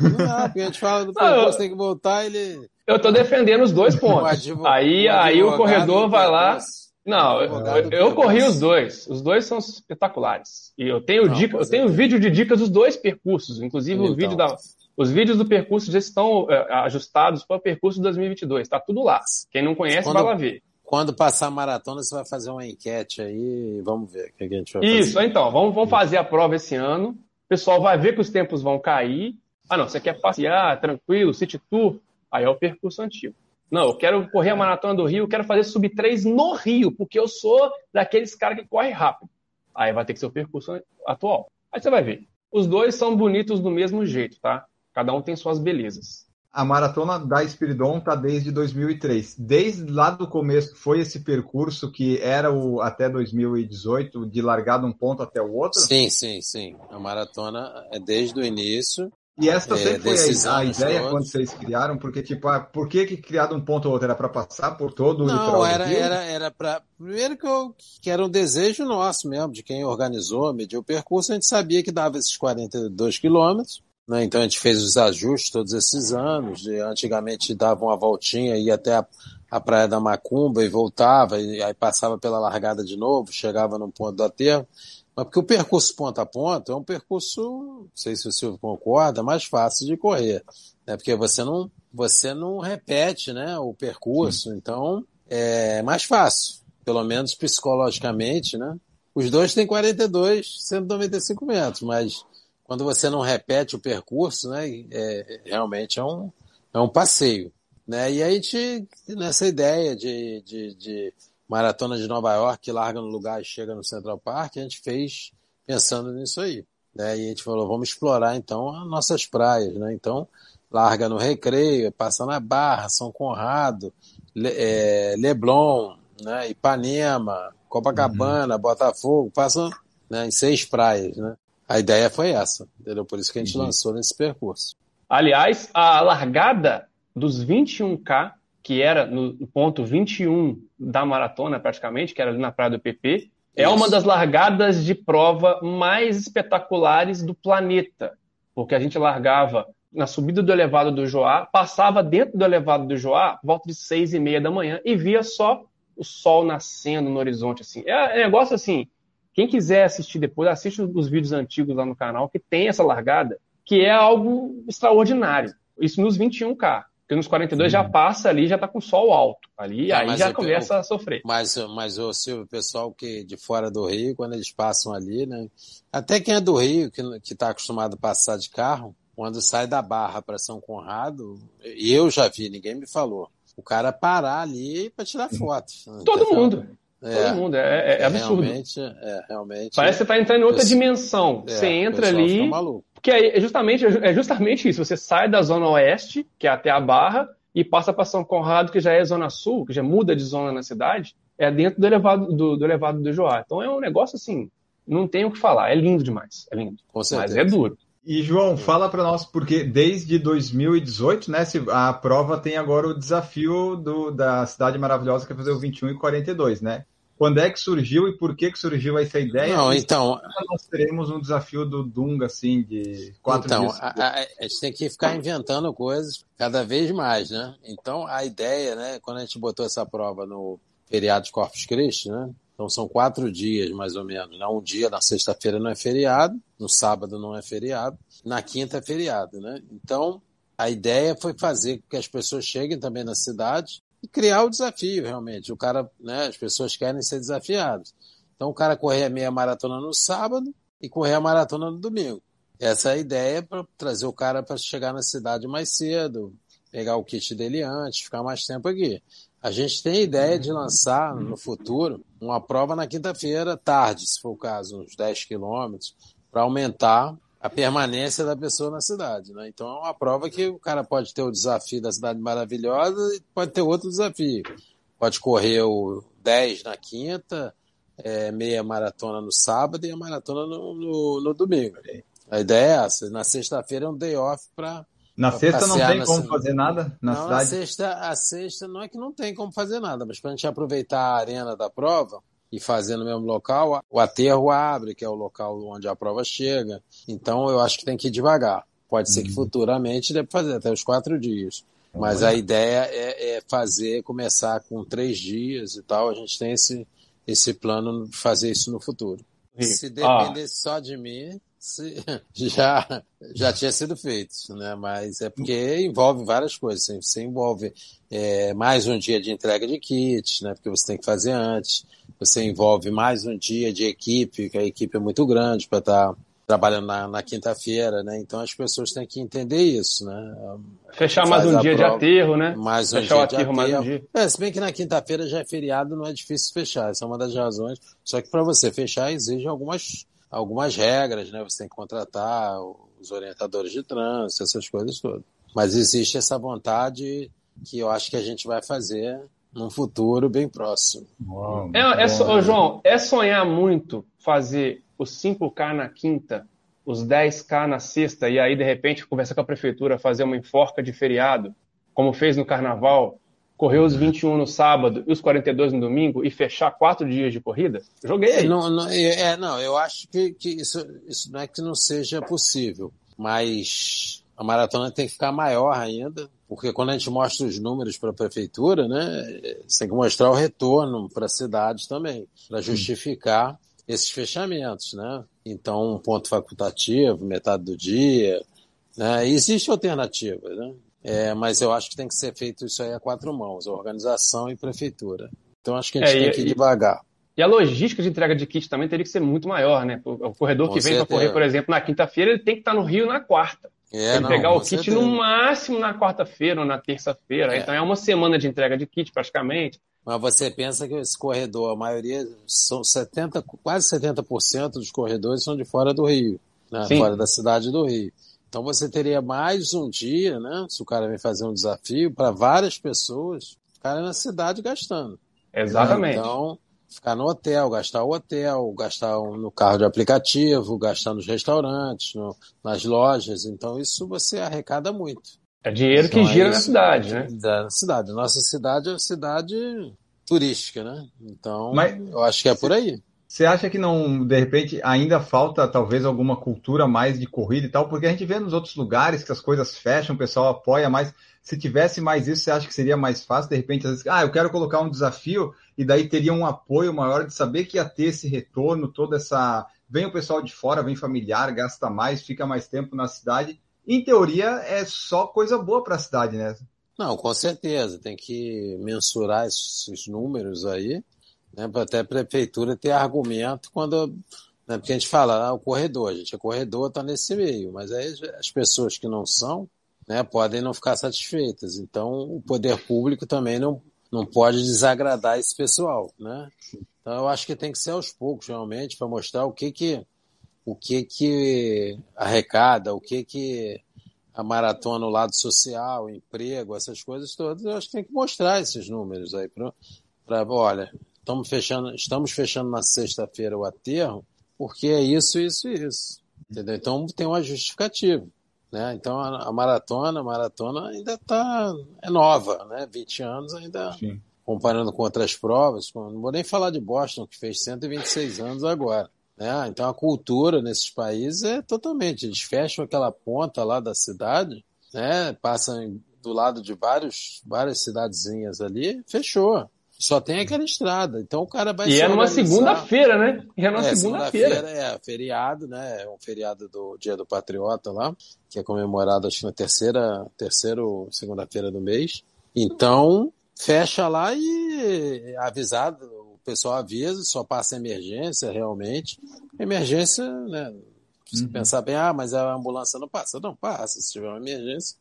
Speaker 2: não dá, porque a gente fala do [LAUGHS] percurso, tem que voltar, ele.
Speaker 3: Eu estou defendendo os dois pontos. [LAUGHS] Advogado, aí, aí o corredor vai lá. Não, eu, eu corri os dois. Os dois são espetaculares. E eu tenho, não, dica, eu tenho vídeo de dicas dos dois percursos. Inclusive, então. o vídeo da, os vídeos do percurso já estão é, ajustados para o percurso de 2022. Está tudo lá. Quem não conhece, quando, vai lá ver.
Speaker 2: Quando passar a maratona, você vai fazer uma enquete aí e vamos ver o que a gente vai
Speaker 3: Isso, fazer. então. Vamos, vamos fazer a prova esse ano. O pessoal vai ver que os tempos vão cair. Ah, não, você quer passear tranquilo, city tour? Aí é o percurso antigo. Não, eu quero correr a maratona do Rio, eu quero fazer sub 3 no Rio, porque eu sou daqueles caras que corre rápido. Aí vai ter que ser o percurso atual. Aí você vai ver. Os dois são bonitos do mesmo jeito, tá? Cada um tem suas belezas.
Speaker 1: A maratona da Espiridon tá desde 2003. Desde lá do começo foi esse percurso que era o até 2018 de largar de um ponto até o outro?
Speaker 2: Sim, sim, sim. A maratona é desde o início
Speaker 1: e essa é, sempre foi a, a ideia todos. quando vocês criaram, porque, tipo, ah, por que, que criado um ponto ou outro? Era para passar por todo o
Speaker 2: Não,
Speaker 1: litoral
Speaker 2: era, era, era para Primeiro que, eu, que era um desejo nosso mesmo, de quem organizou, mediu o percurso, a gente sabia que dava esses 42 quilômetros, né? então a gente fez os ajustes todos esses anos, de, antigamente dava uma voltinha, ia até a, a Praia da Macumba e voltava, e aí passava pela largada de novo, chegava no ponto do aterro, mas porque o percurso ponta a ponta é um percurso, não sei se o Silvio concorda, mais fácil de correr. Né? Porque você não, você não repete né, o percurso, Sim. então é mais fácil, pelo menos psicologicamente, né? Os dois têm 42, 195 metros, mas quando você não repete o percurso, né, é, realmente é um, é um passeio. Né? E aí a gente, nessa ideia de, de, de Maratona de Nova York, larga no lugar e chega no Central Park, a gente fez pensando nisso aí. Né? E a gente falou, vamos explorar então as nossas praias, né? Então, larga no Recreio, passa na Barra, São Conrado, Le, é, Leblon, né? Ipanema, Copacabana, uhum. Botafogo, passa né, em seis praias, né? A ideia foi essa, entendeu? Por isso que a gente uhum. lançou nesse percurso.
Speaker 3: Aliás, a largada dos 21K que era no ponto 21 da maratona, praticamente, que era ali na Praia do PP, é Isso. uma das largadas de prova mais espetaculares do planeta, porque a gente largava na subida do elevado do Joá, passava dentro do elevado do Joá, volta de seis e meia da manhã, e via só o sol nascendo no horizonte, assim. É, é negócio assim, quem quiser assistir depois, assiste os vídeos antigos lá no canal, que tem essa largada, que é algo extraordinário. Isso nos 21K. Porque nos 42 já passa ali, já tá com sol alto. Ali, é, aí já começa eu, a sofrer.
Speaker 2: Mas, mas o Silvio, o pessoal que de fora do Rio, quando eles passam ali, né? Até quem é do Rio, que, que tá acostumado a passar de carro, quando sai da Barra para São Conrado, eu já vi, ninguém me falou. O cara parar ali para tirar foto.
Speaker 3: Todo entendeu? Mundo. todo mundo. É, é, é absurdo.
Speaker 2: Realmente, é, realmente.
Speaker 3: Parece que você está entrando em outra dimensão.
Speaker 2: É,
Speaker 3: você entra ali. Porque é justamente, é justamente isso. Você sai da zona oeste, que é até a Barra, e passa para São Conrado, que já é zona sul, que já muda de zona na cidade, é dentro do elevado do, do elevado do Joá. Então é um negócio assim, não tem o que falar. É lindo demais. É lindo. Mas é duro.
Speaker 1: E João, fala para nós, porque desde 2018, né, a prova tem agora o desafio do- da cidade maravilhosa que é fazer o 21 e 42, né? Quando é que surgiu e por que que surgiu essa ideia?
Speaker 2: Não, então,
Speaker 1: nós teremos um desafio do Dunga, assim, de quatro
Speaker 2: então
Speaker 1: dias.
Speaker 2: a, a- a gente tem que ficar inventando coisas cada vez mais, né? Então, a ideia, né, quando a gente botou essa prova no feriado de Corpus Christi, né? Então, são quatro dias, mais ou menos. Né? Um dia, na sexta-feira, não é feriado, no sábado não é feriado, na quinta é feriado, né? Então, a ideia foi fazer com que as pessoas cheguem também na cidade e criar o desafio, realmente. O cara, né, as pessoas querem ser desafiadas. Então, o cara correr a meia maratona no sábado e correr a maratona no domingo. Essa é a ideia para trazer o cara para chegar na cidade mais cedo, pegar o kit dele antes, ficar mais tempo aqui. A gente tem a ideia de lançar no futuro uma prova na quinta-feira, tarde, se for o caso, uns 10 quilômetros, para aumentar a permanência da pessoa na cidade. Né? Então é uma prova que o cara pode ter o desafio da cidade maravilhosa e pode ter outro desafio. Pode correr o 10 na quinta, é, meia maratona no sábado e a maratona no, no, no domingo. A ideia é essa. Na sexta-feira é um day off para
Speaker 1: Na sexta não tem como fazer nada na
Speaker 2: não,
Speaker 1: cidade?
Speaker 2: A sexta, a sexta não é que não tem como fazer nada, mas para a gente aproveitar a arena da prova e fazer no mesmo local, o aterro abre, que é o local onde a prova chega. Então eu acho que tem que ir devagar. Pode ser que futuramente dê para fazer até os quatro dias. Mas a ideia é, é fazer, começar com três dias e tal. A gente tem esse, esse plano de fazer isso no futuro. Se
Speaker 3: Ah.
Speaker 2: dependesse só de mim, se- [LAUGHS] já, já tinha sido feito, né? Mas é porque envolve várias coisas. assim, Você envolve é, mais um dia de entrega de kits, né? Porque você tem que fazer antes. Você envolve mais um dia de equipe, que a equipe é muito grande para estar trabalhando na, na quinta-feira, né? Então as pessoas têm que entender isso, né?
Speaker 3: Fechar mais um dia de
Speaker 2: prova.
Speaker 3: aterro, né?
Speaker 2: Mais um
Speaker 3: Fechar o
Speaker 2: dia de
Speaker 3: aterro mais um
Speaker 2: aterro.
Speaker 3: dia.
Speaker 2: É, se bem que na quinta-feira já é feriado, não é difícil fechar. Essa é uma das razões. Só que para você fechar exige algumas, algumas regras, né? Você tem que contratar os orientadores de trânsito, essas coisas todas. Mas existe essa vontade que eu acho que a gente vai fazer num futuro bem próximo.
Speaker 1: Uau,
Speaker 3: É, é so- João, é sonhar muito fazer os 5K na quinta, os 10K na sexta, e aí, de repente, conversar com a prefeitura, fazer uma enforca de feriado, como fez no carnaval, correr os 21 no sábado e os 42 no domingo e fechar quatro dias de corrida? Joguei aí.
Speaker 2: Não, não, é, é, não, eu acho que, que isso, isso não é que não seja possível, mas a maratona tem que ficar maior ainda, porque quando a gente mostra os números para a prefeitura, né, você tem que mostrar o retorno para a cidade também, para justificar esses fechamentos, né? Então, um ponto facultativo, metade do dia, né? Existe alternativa, né? É, mas eu acho que tem que ser feito isso aí a quatro mãos, organização e prefeitura. Então, acho que a gente
Speaker 3: É,
Speaker 2: tem
Speaker 3: e-
Speaker 2: que ir devagar.
Speaker 3: E a logística de entrega de kit também teria que ser muito maior, né? O corredor
Speaker 2: Com
Speaker 3: que vem para correr, por exemplo, na quinta-feira, ele tem que estar no Rio na quarta.
Speaker 2: É,
Speaker 3: Ele
Speaker 2: não,
Speaker 3: pegar o kit
Speaker 2: certeza.
Speaker 3: no máximo na quarta-feira ou na terça-feira.
Speaker 2: É.
Speaker 3: Então é uma semana de entrega de kit, praticamente.
Speaker 2: Mas você pensa que esse corredor, a maioria, são 70, quase 70% dos corredores são de fora do Rio, né? Fora da cidade do Rio. Então você teria mais um dia, né? Se o cara vem fazer um desafio para várias pessoas, ficarem na cidade gastando.
Speaker 3: Exatamente.
Speaker 2: Então, ficar no hotel, gastar o hotel, gastar no carro de aplicativo, gastar nos restaurantes, no- nas lojas. Então, isso você arrecada muito.
Speaker 3: É dinheiro que
Speaker 2: Então, é
Speaker 3: gira na
Speaker 2: isso.
Speaker 3: cidade, né?
Speaker 2: Da cidade. Nossa cidade é uma cidade turística, né? Então,
Speaker 1: Mas-
Speaker 2: eu acho que é por aí.
Speaker 1: Você acha que não, de repente, ainda falta talvez alguma cultura mais de corrida e tal? Porque a gente vê nos outros lugares que as coisas fecham, o pessoal apoia mais. Se tivesse mais isso, você acha que seria mais fácil? De repente, às vezes, ah, eu quero colocar um desafio e daí teria um apoio maior de saber que ia ter esse retorno, toda essa. Vem o pessoal de fora, vem familiar, gasta mais, fica mais tempo na cidade. Em teoria, é só coisa boa para a cidade, né?
Speaker 2: Não, com certeza. Tem que mensurar esses números aí, né? Até a prefeitura ter argumento quando. Né, porque a gente fala, ah, o corredor, a gente é corredor, está nesse meio, mas aí as pessoas que não são, né, podem não ficar satisfeitas. Então, o poder público também não, não pode desagradar esse pessoal, né? Então eu acho que tem que ser aos poucos realmente para mostrar o que que o que que arrecada, o que que a maratona no lado social, emprego, essas coisas todas, eu acho que tem que mostrar esses números aí para, olha, estamos fechando, estamos fechando na sexta-feira o aterro, porque é isso, isso e isso. Entendeu? Então tem uma justificativa. Né? Então a, a maratona, a maratona ainda está é nova, né? 20 anos ainda Sim. comparando com outras provas. Não vou nem falar de Boston, que fez 126 anos agora. Né? Então a cultura nesses países é totalmente. Eles fecham aquela ponta lá da cidade, né? passam do lado de vários, várias cidadezinhas ali, fechou. Só tem aquela estrada. Então o cara vai
Speaker 3: E é numa segunda-feira, né? E é numa
Speaker 2: é,
Speaker 3: segunda-feira.
Speaker 2: Segunda é, feriado, né? É um feriado do Dia do Patriota lá, que é comemorado acho que na terceira, terceira segunda-feira do mês. Então, fecha lá e avisado, o pessoal avisa, só passa emergência realmente. Emergência, né? Se uhum. pensar bem, ah, mas a ambulância não passa. Não passa. Se tiver uma emergência,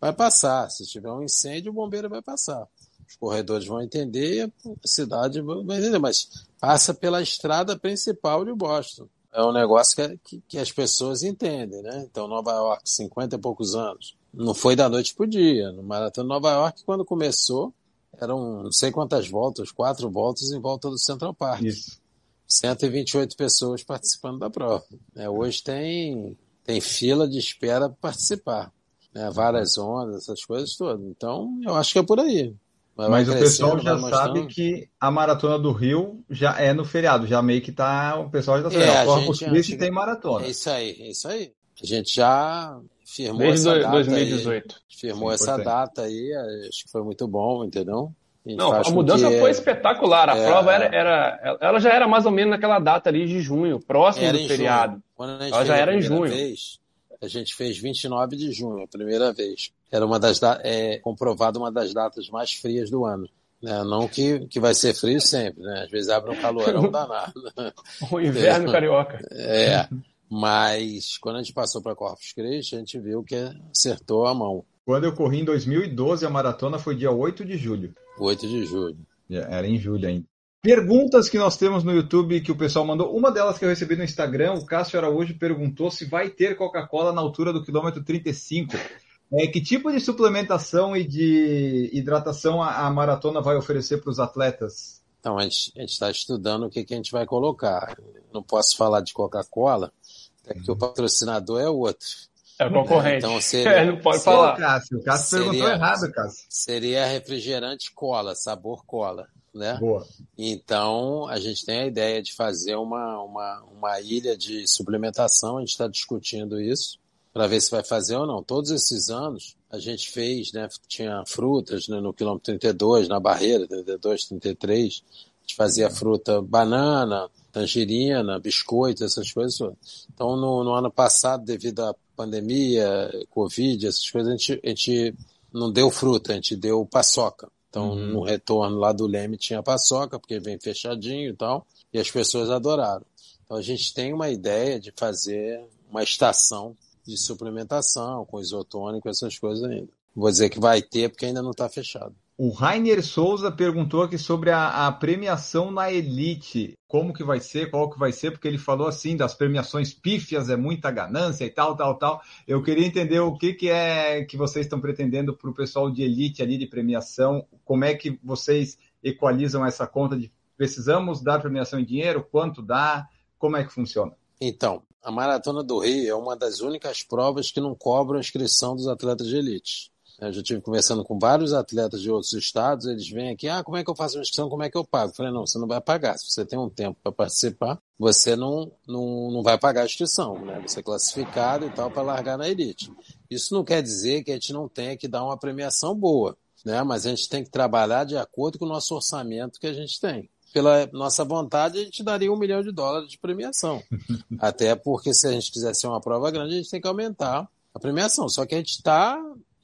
Speaker 2: vai passar. Se tiver um incêndio, o bombeiro vai passar os corredores vão entender e a cidade vai entender, mas passa pela estrada principal de Boston. É um negócio que, que, que as pessoas entendem, né? Então, Nova York, 50 e poucos anos. Não foi da noite para o dia. No Maratona de Nova York, quando começou, eram não sei quantas voltas, quatro voltas em volta do Central Park. Isso. 128 pessoas participando da prova. É, hoje tem, tem fila de espera para participar. Né? Várias ondas, essas coisas todas. Então, eu acho que é por aí.
Speaker 1: Mas o pessoal já sabe que a maratona do Rio já é no feriado, já meio que tá. O pessoal já tá
Speaker 2: sabendo. É,
Speaker 1: Corpus Christi tem maratona.
Speaker 2: É isso aí, é isso aí. A gente já firmou
Speaker 3: Desde
Speaker 2: essa data
Speaker 3: 2018.
Speaker 2: Aí, firmou Sim, essa data aí, acho que foi muito bom, entendeu?
Speaker 3: A Não, a mudança que... foi espetacular. A é... prova era, era, ela já era mais ou menos naquela data ali de junho, próximo era do feriado. Ela já era em junho.
Speaker 2: Vez, a gente fez 29 de junho, a primeira vez. Era uma das é comprovado uma das datas mais frias do ano. Né? Não que, que vai ser frio sempre, né? Às vezes abre um calorão [LAUGHS] danado.
Speaker 3: o inverno carioca.
Speaker 2: É. Mas quando a gente passou para Corpus Christi, a gente viu que acertou a mão.
Speaker 1: Quando eu corri em 2012, a maratona foi dia 8 de julho.
Speaker 2: 8 de julho.
Speaker 1: Era em julho ainda. Perguntas que nós temos no YouTube que o pessoal mandou. Uma delas que eu recebi no Instagram, o Cássio Araújo perguntou se vai ter Coca-Cola na altura do quilômetro 35. É, que tipo de suplementação e de hidratação a, a maratona vai oferecer para os atletas?
Speaker 2: Então, a gente está estudando o que, que a gente vai colocar. Não posso falar de Coca-Cola, até porque o patrocinador é outro.
Speaker 3: É o concorrente. Então, [LAUGHS] seria, é, não pode seria, falar.
Speaker 1: Cássio, o Cássio seria, perguntou errado, Cássio.
Speaker 2: Seria refrigerante cola, sabor cola né? Boa. Então, a gente tem a ideia de fazer uma, uma, uma ilha de suplementação, a gente está discutindo isso, para ver se vai fazer ou não. Todos esses anos, a gente fez, né? Tinha frutas né, no quilômetro 32, na barreira, 32, 33, a gente fazia fruta, banana, tangerina, biscoito, essas coisas. Então, no, no ano passado, devido à pandemia, Covid, essas coisas, a gente, a gente não deu fruta, a gente deu paçoca. Então, uhum. no retorno lá do Leme tinha paçoca, porque vem fechadinho e tal, e as pessoas adoraram. Então, a gente tem uma ideia de fazer uma estação de suplementação com isotônico, essas coisas ainda. Vou dizer que vai ter, porque ainda não está fechado.
Speaker 1: O Rainer Souza perguntou aqui sobre a, a, premiação na Elite. Como que vai ser, qual que vai ser, porque ele falou assim das premiações pífias, é muita ganância e tal, tal, tal. Eu queria entender o que, que é que vocês estão pretendendo para o pessoal de Elite ali de premiação, como é que vocês equalizam essa conta de precisamos dar premiação em dinheiro, quanto dá, como é que funciona?
Speaker 2: Então, a Maratona do Rio é uma das únicas provas que não cobram a inscrição dos atletas de elite. Eu já tive conversando com vários atletas de outros estados, eles vêm aqui, ah, como é que eu faço a inscrição, como é que eu pago? Eu falei, não, você não vai pagar. Se você tem um tempo para participar, você não, não, não vai pagar a inscrição, né? Você é classificado e tal para largar na elite. Isso não quer dizer que a gente não tenha que dar uma premiação boa, né? Mas a gente tem que trabalhar de acordo com o nosso orçamento que a gente tem pela nossa vontade, a gente daria um milhão de dólares de premiação. [LAUGHS] Até porque se a gente quisesse uma prova grande, a gente tem que aumentar a premiação. Só que a gente está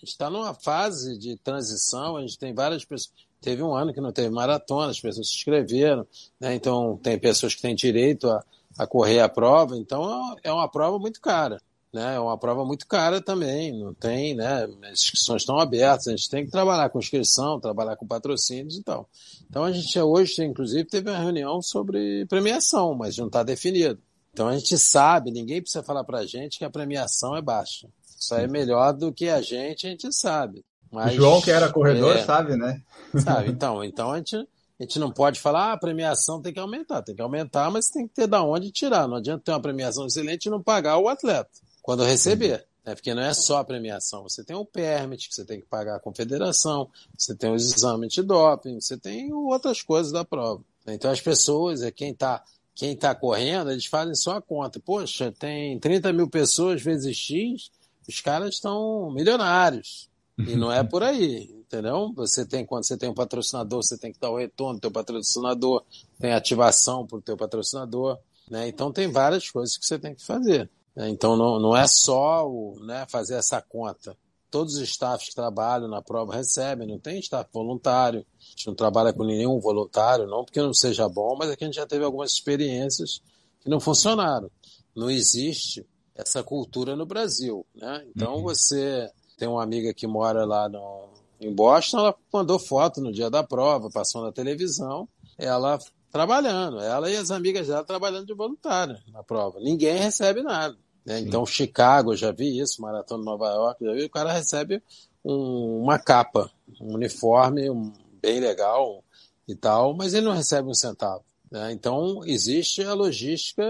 Speaker 2: está numa fase de transição, a gente tem várias pessoas. Teve um ano que não teve maratona, as pessoas se inscreveram, né? então tem pessoas que têm direito a, a correr a prova, então é uma prova muito cara. né? É uma prova muito cara também, não tem, né? As inscrições estão abertas, a gente tem que trabalhar com inscrição, trabalhar com patrocínios e tal. Então a gente hoje, inclusive, teve uma reunião sobre premiação, mas não está definido. Então a gente sabe, ninguém precisa falar para a gente que a premiação é baixa. Isso aí é melhor do que a gente, a gente sabe.
Speaker 1: Mas, o João, que era corredor, é, sabe, né? [LAUGHS]
Speaker 2: Sabe, então, então a gente, a gente não pode falar, ah, a premiação tem que aumentar, tem que aumentar, mas tem que ter da onde tirar. Não adianta ter uma premiação excelente e não pagar o atleta quando receber. Né? Porque não é só a premiação, você tem o permit que você tem que pagar a confederação, você tem os exames de doping, você tem outras coisas da prova. Então as pessoas, é quem está quem tá correndo, eles fazem só a conta. Poxa, tem 30 mil pessoas vezes X, os caras estão milionários. E não é [LAUGHS] por aí, entendeu? Você tem, quando você tem um patrocinador, você tem que dar o retorno do teu patrocinador, tem ativação para o teu patrocinador, né? Então tem várias coisas que você tem que fazer. Né? Então não, não é só o, né, fazer essa conta. Todos os staffs que trabalham na prova recebem, não tem staff voluntário, a gente não trabalha com nenhum voluntário, não porque não seja bom, mas é que a gente já teve algumas experiências que não funcionaram. Não existe essa cultura no Brasil, né? Então uhum. você tem uma amiga que mora lá no, em Boston, ela mandou foto no dia da prova, passou na televisão, ela trabalhando, ela e as amigas dela trabalhando de voluntária na prova. Ninguém recebe nada. Né? Então, Chicago, eu já vi isso, Maratona de Nova York, já vi, o cara recebe um, uma capa, um uniforme um, bem legal e tal, mas ele não recebe um centavo. Né? Então, existe a logística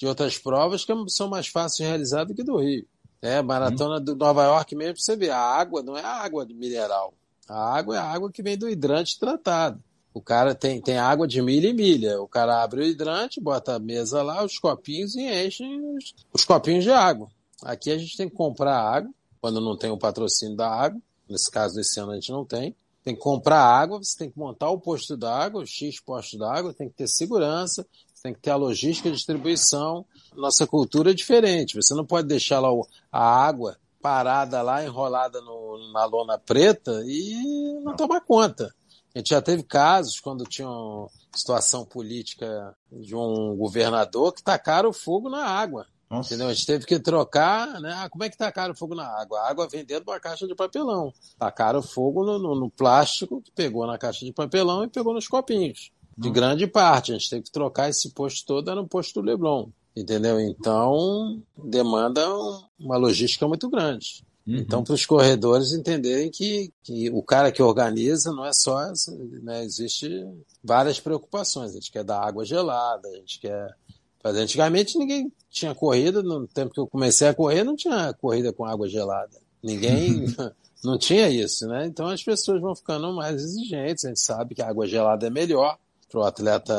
Speaker 2: de outras provas que são mais fáceis de realizar do que do Rio. É, maratona hum. do Nova York mesmo, você vê, a água não é a água mineral. A água é a água que vem do hidrante tratado. O cara tem, tem água de milha e milha. O cara abre o hidrante, bota a mesa lá, os copinhos e enche os, os copinhos de água. Aqui a gente tem que comprar água, quando não tem o patrocínio da água. Nesse caso, desse ano a gente não tem. Tem que comprar água, você tem que montar o posto d'água, o X posto d'água, tem que ter segurança, tem que ter a logística de distribuição. Nossa cultura é diferente. Você não pode deixar lá a água parada lá, enrolada no, na lona preta e não tomar conta. A gente já teve casos quando tinha situação política de um governador que tacaram fogo na água. Nossa. Entendeu? A gente teve que trocar, né? Ah, como é que tacaram fogo na água? A água vem dentro de uma caixa de papelão. Tacaram fogo no, no, no plástico que pegou na caixa de papelão e pegou nos copinhos. De hum. grande parte. A gente teve que trocar esse posto todo, no posto do Leblon. Entendeu? Então, demanda uma logística muito grande. Uhum. Então, para os corredores entenderem que, que o cara que organiza não é só. Né, existe várias preocupações. A gente quer dar água gelada, a gente quer fazer. Antigamente ninguém tinha corrida, no tempo que eu comecei a correr, não tinha corrida com água gelada. Ninguém. [LAUGHS] não tinha isso, né? Então as pessoas vão ficando mais exigentes. A gente sabe que a água gelada é melhor para o atleta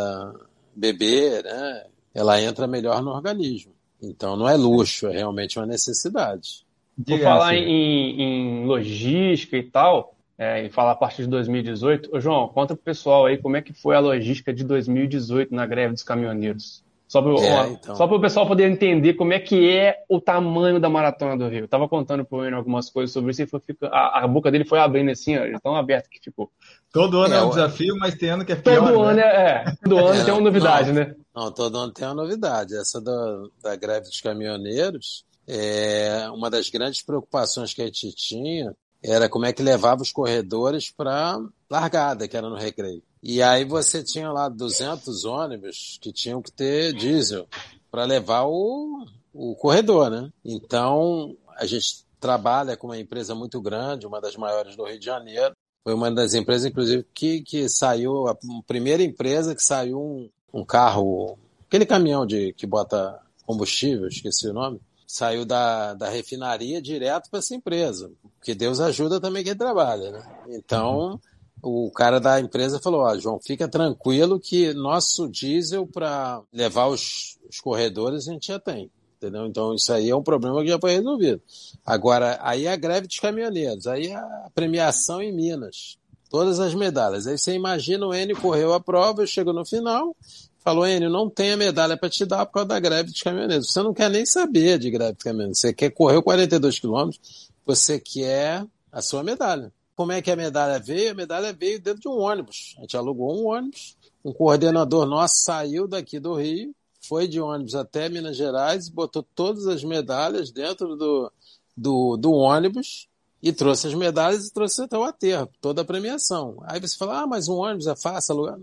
Speaker 2: beber, né? Ela entra melhor no organismo. Então não é luxo, é realmente uma necessidade.
Speaker 3: Vou falar em, em, logística e tal, é, e falar a partir de 2018. Ô, João, conta pro pessoal aí como é que foi a logística de 2018 na greve dos caminhoneiros. Só para é, então. o pessoal poder entender como é que é o tamanho da Maratona do Rio. Eu tava contando pro Enio algumas coisas sobre isso e foi, fica, a, a, boca dele foi abrindo assim, ó, tão aberta que ficou.
Speaker 1: Todo ano é, é um desafio, mas tem ano que é pior.
Speaker 3: Todo né? ano é, é, todo ano é, tem uma novidade,
Speaker 2: não,
Speaker 3: né?
Speaker 2: Não, todo ano tem uma novidade. Essa da, da greve dos caminhoneiros, é, uma das grandes preocupações que a gente tinha era como é que levava os corredores para largada, que era no recreio. E aí você tinha lá 200 ônibus que tinham que ter diesel para levar o, o corredor, né? Então, a gente trabalha com uma empresa muito grande, uma das maiores do Rio de Janeiro. Foi uma das empresas, inclusive, que, que saiu, a primeira empresa que saiu um, um carro, aquele caminhão de que bota combustível, esqueci o nome, saiu da, da refinaria direto para essa empresa, porque Deus ajuda também quem trabalha, né? Então, o cara da empresa falou, ó, João, fica tranquilo que nosso diesel para levar os, os corredores a gente já tem, entendeu? Então, isso aí é um problema que já foi resolvido. Agora, aí a greve dos caminhoneiros, aí a premiação em Minas, todas as medalhas. Aí você imagina o N correu a prova, chegou no final, falou, Enio, não tem a medalha para te dar por causa da greve dos caminhoneiros. Você não quer nem saber de greve dos caminhoneiros. Você quer correr 42 quilômetros, você quer a sua medalha. Como é que a medalha veio? A medalha veio dentro de um ônibus. A gente alugou um ônibus, um coordenador nosso saiu daqui do Rio, foi de ônibus até Minas Gerais, botou todas as medalhas dentro do, do, do ônibus e trouxe as medalhas e trouxe até o aterro, toda a premiação. Aí você fala, ah, mas um ônibus é fácil alugar.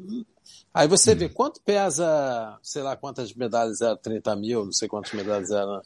Speaker 2: Aí você vê quanto pesa, sei lá quantas medalhas eram, 30 mil, não sei quantas medalhas eram.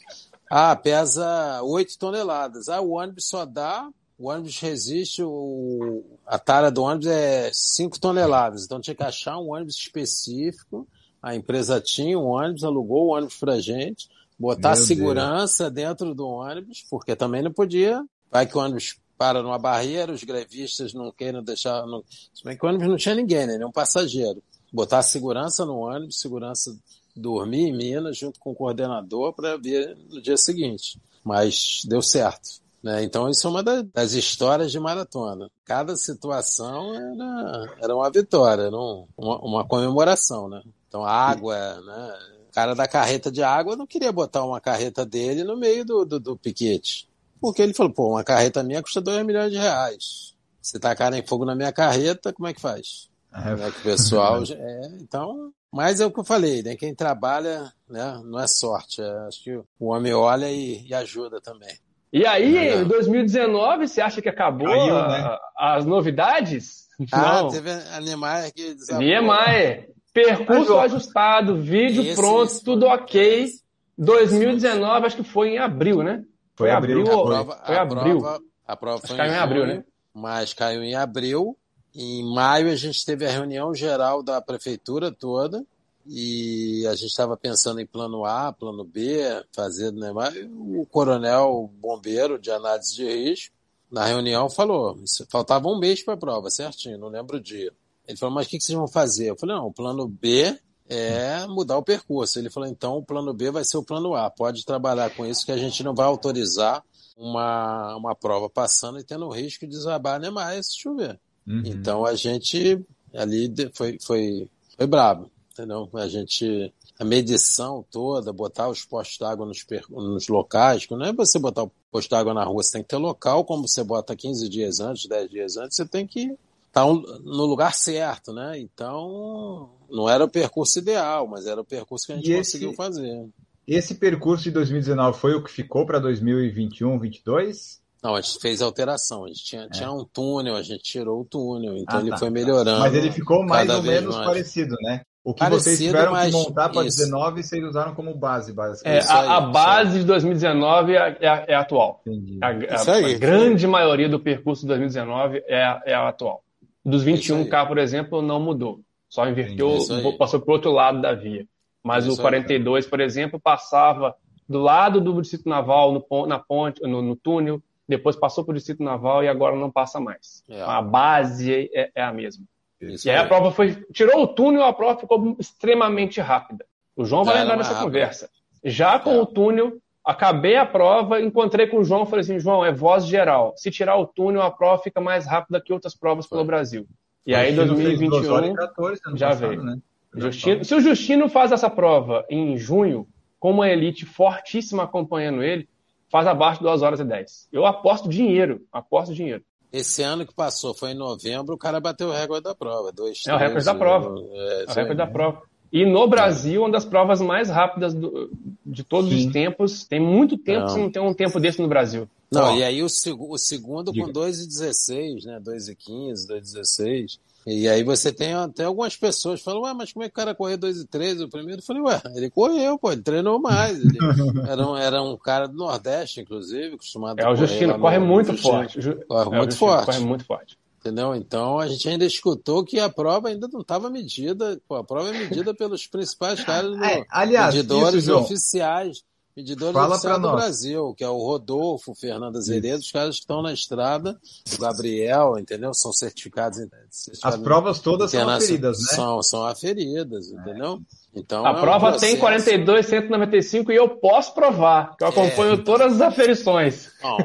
Speaker 2: Ah, pesa 8 toneladas. Ah, o ônibus só dá, o ônibus resiste, o, a tara do ônibus é 5 toneladas. Então tinha que achar um ônibus específico. A empresa tinha um ônibus, alugou o ônibus pra gente, botar
Speaker 1: Meu
Speaker 2: segurança dentro do ônibus, porque também não podia. Vai que o ônibus para numa barreira, os grevistas não querem deixar. Não... Se bem que o ônibus não tinha ninguém, né? Nenhum passageiro. Botar segurança no ônibus, segurança dormir em Minas junto com o coordenador para ver no dia seguinte. Mas deu certo. Né? Então, isso é uma das histórias de maratona. Cada situação era, era uma vitória, era um, uma, uma, comemoração. Né? Então, a água, né? o cara da carreta de água não queria botar uma carreta dele no meio do, do, do piquete. Porque ele falou, pô, uma carreta minha custa 2 milhões de reais. Se tacar em fogo na minha carreta, como é que faz? É, né? que o pessoal. [LAUGHS] é, então, mas é o que eu falei, né? Quem trabalha, né? Não é sorte. É, acho que o homem olha e, e ajuda também.
Speaker 3: E aí, é. em 2019, você acha que acabou Caiu, a, né? as novidades?
Speaker 2: Ah, Não. teve a Niemeyer que
Speaker 3: desabou. Niemeyer. Percurso ajustado, vídeo esse, pronto, esse, tudo ok. 2019, acho que foi em abril, né?
Speaker 1: Foi, foi abril.
Speaker 3: abril. A prova, foi a abril. Prova,
Speaker 2: a prova foi caiu em, em abril, né? Mas caiu em abril. Em maio a gente teve a reunião geral da prefeitura toda e a gente estava pensando em plano A, plano B, fazendo, né? Mas o coronel bombeiro de análise de risco, na reunião falou, faltava um mês para a prova, certinho, não lembro o dia. Ele falou, mas o que, que vocês vão fazer? Eu falei, não, o plano B é mudar o percurso. Ele falou, então o plano B vai ser o plano A, pode trabalhar com isso que a gente não vai autorizar uma, uma prova passando e tendo o risco de desabar nem mais se chover. Uhum. Então a gente ali foi, foi, foi brabo, entendeu? A gente, a medição toda, botar os postos d'água nos, nos locais, não é você botar o posto d'água na rua, você tem que ter local, como você bota 15 dias antes, 10 dias antes, você tem que estar tá no lugar certo, né? Então, não era o percurso ideal, mas era o percurso que a gente e conseguiu esse, fazer.
Speaker 1: Esse percurso de 2019 foi o que ficou para 2021, 2022?
Speaker 2: Não, a gente fez alteração. A gente tinha, é. tinha um túnel, a gente tirou o túnel, então ah, ele tá, foi melhorando.
Speaker 1: Mas ele ficou mais ou menos mais. parecido, né? O que parecido, vocês tiveram que montar para 19, vocês usaram como base, basicamente.
Speaker 3: É, a, a base de 2019 é, é, é atual. A, a, a, grande maioria do percurso de 2019 é, é a atual. Dos 21K, por exemplo, não mudou. Só inverteu, passou para o outro lado da via. Mas o 42, por exemplo, passava do lado do Distrito Naval, no, na ponte, no, no túnel, depois passou para o Distrito Naval e agora não passa mais. É. A base é, é a mesma. Isso e aí a prova foi. Tirou o túnel, a prova ficou extremamente rápida. O João vai lembrar dessa conversa. Já com é. o túnel, acabei a prova, encontrei com o João, falei assim, João, é voz geral. Se tirar o túnel, a prova fica mais rápida que outras provas pelo Brasil. E aí, em 2021, 14, já passado, veio. Né? Justino, se o Justino faz essa prova em junho, com uma elite fortíssima acompanhando ele, faz abaixo de 2 horas e 10. Eu aposto dinheiro, aposto dinheiro.
Speaker 2: Esse ano que passou, foi em novembro, o cara bateu o recorde da prova. Dois,
Speaker 3: é o recorde da prova. É, é o recorde da prova. E no Brasil, uma das provas mais rápidas do, de todos Sim. os tempos. Tem muito tempo não. que não tem um tempo desse no Brasil.
Speaker 2: Não, e aí o, o segundo Diga. com 2,16, né? 2,15, 2,16. E aí você tem até algumas pessoas que falam, ué, mas como é que o cara correu 2 e 13 o primeiro? Eu falei, ué, ele correu, pô, ele treinou mais. Ele [LAUGHS] era, um, era um cara do Nordeste, inclusive, acostumado
Speaker 3: é, a correr. É, o Justino corre muito forte.
Speaker 2: Corre é, muito forte.
Speaker 3: Corre muito forte.
Speaker 2: Entendeu? Então a gente ainda escutou que a prova ainda não estava medida. Pô, a prova é medida pelos principais [LAUGHS] caras, do, é, aliás, medidores isso, oficiais medidores Fala do nós. Brasil, que é o Rodolfo, o Fernando Azeredo, os caras que estão na estrada, o Gabriel, entendeu? São certificados.
Speaker 1: certificados As provas todas são aferidas, né?
Speaker 2: São, são aferidas, entendeu?
Speaker 3: Então, a é prova um tem 42, 195 e eu posso provar, que eu acompanho é, todas as aferições.
Speaker 2: Não,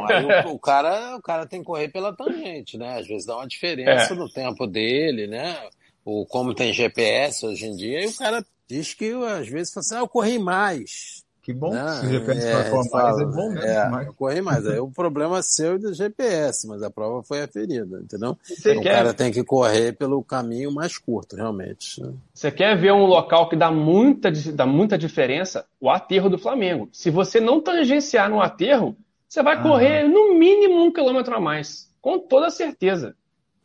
Speaker 2: o, o, cara, o cara tem que correr pela tangente, né? Às vezes dá uma diferença é. no tempo dele, né? O, como tem GPS hoje em dia, e o cara diz que às vezes fala assim, ah, eu corri mais.
Speaker 1: Que bom.
Speaker 2: Não,
Speaker 1: Se o GPS
Speaker 2: é,
Speaker 1: mais, é bom mesmo.
Speaker 2: é, corri mais. Aí o problema é seu e do GPS, mas a prova foi aferida, entendeu?
Speaker 3: Você
Speaker 2: o
Speaker 3: quer-
Speaker 2: cara tem que correr pelo caminho mais curto, realmente.
Speaker 3: Você quer ver um local que dá muita, dá muita diferença? O aterro do Flamengo. Se você não tangenciar no aterro, você vai
Speaker 1: Ah.
Speaker 3: correr no mínimo um quilômetro a mais. Com toda certeza.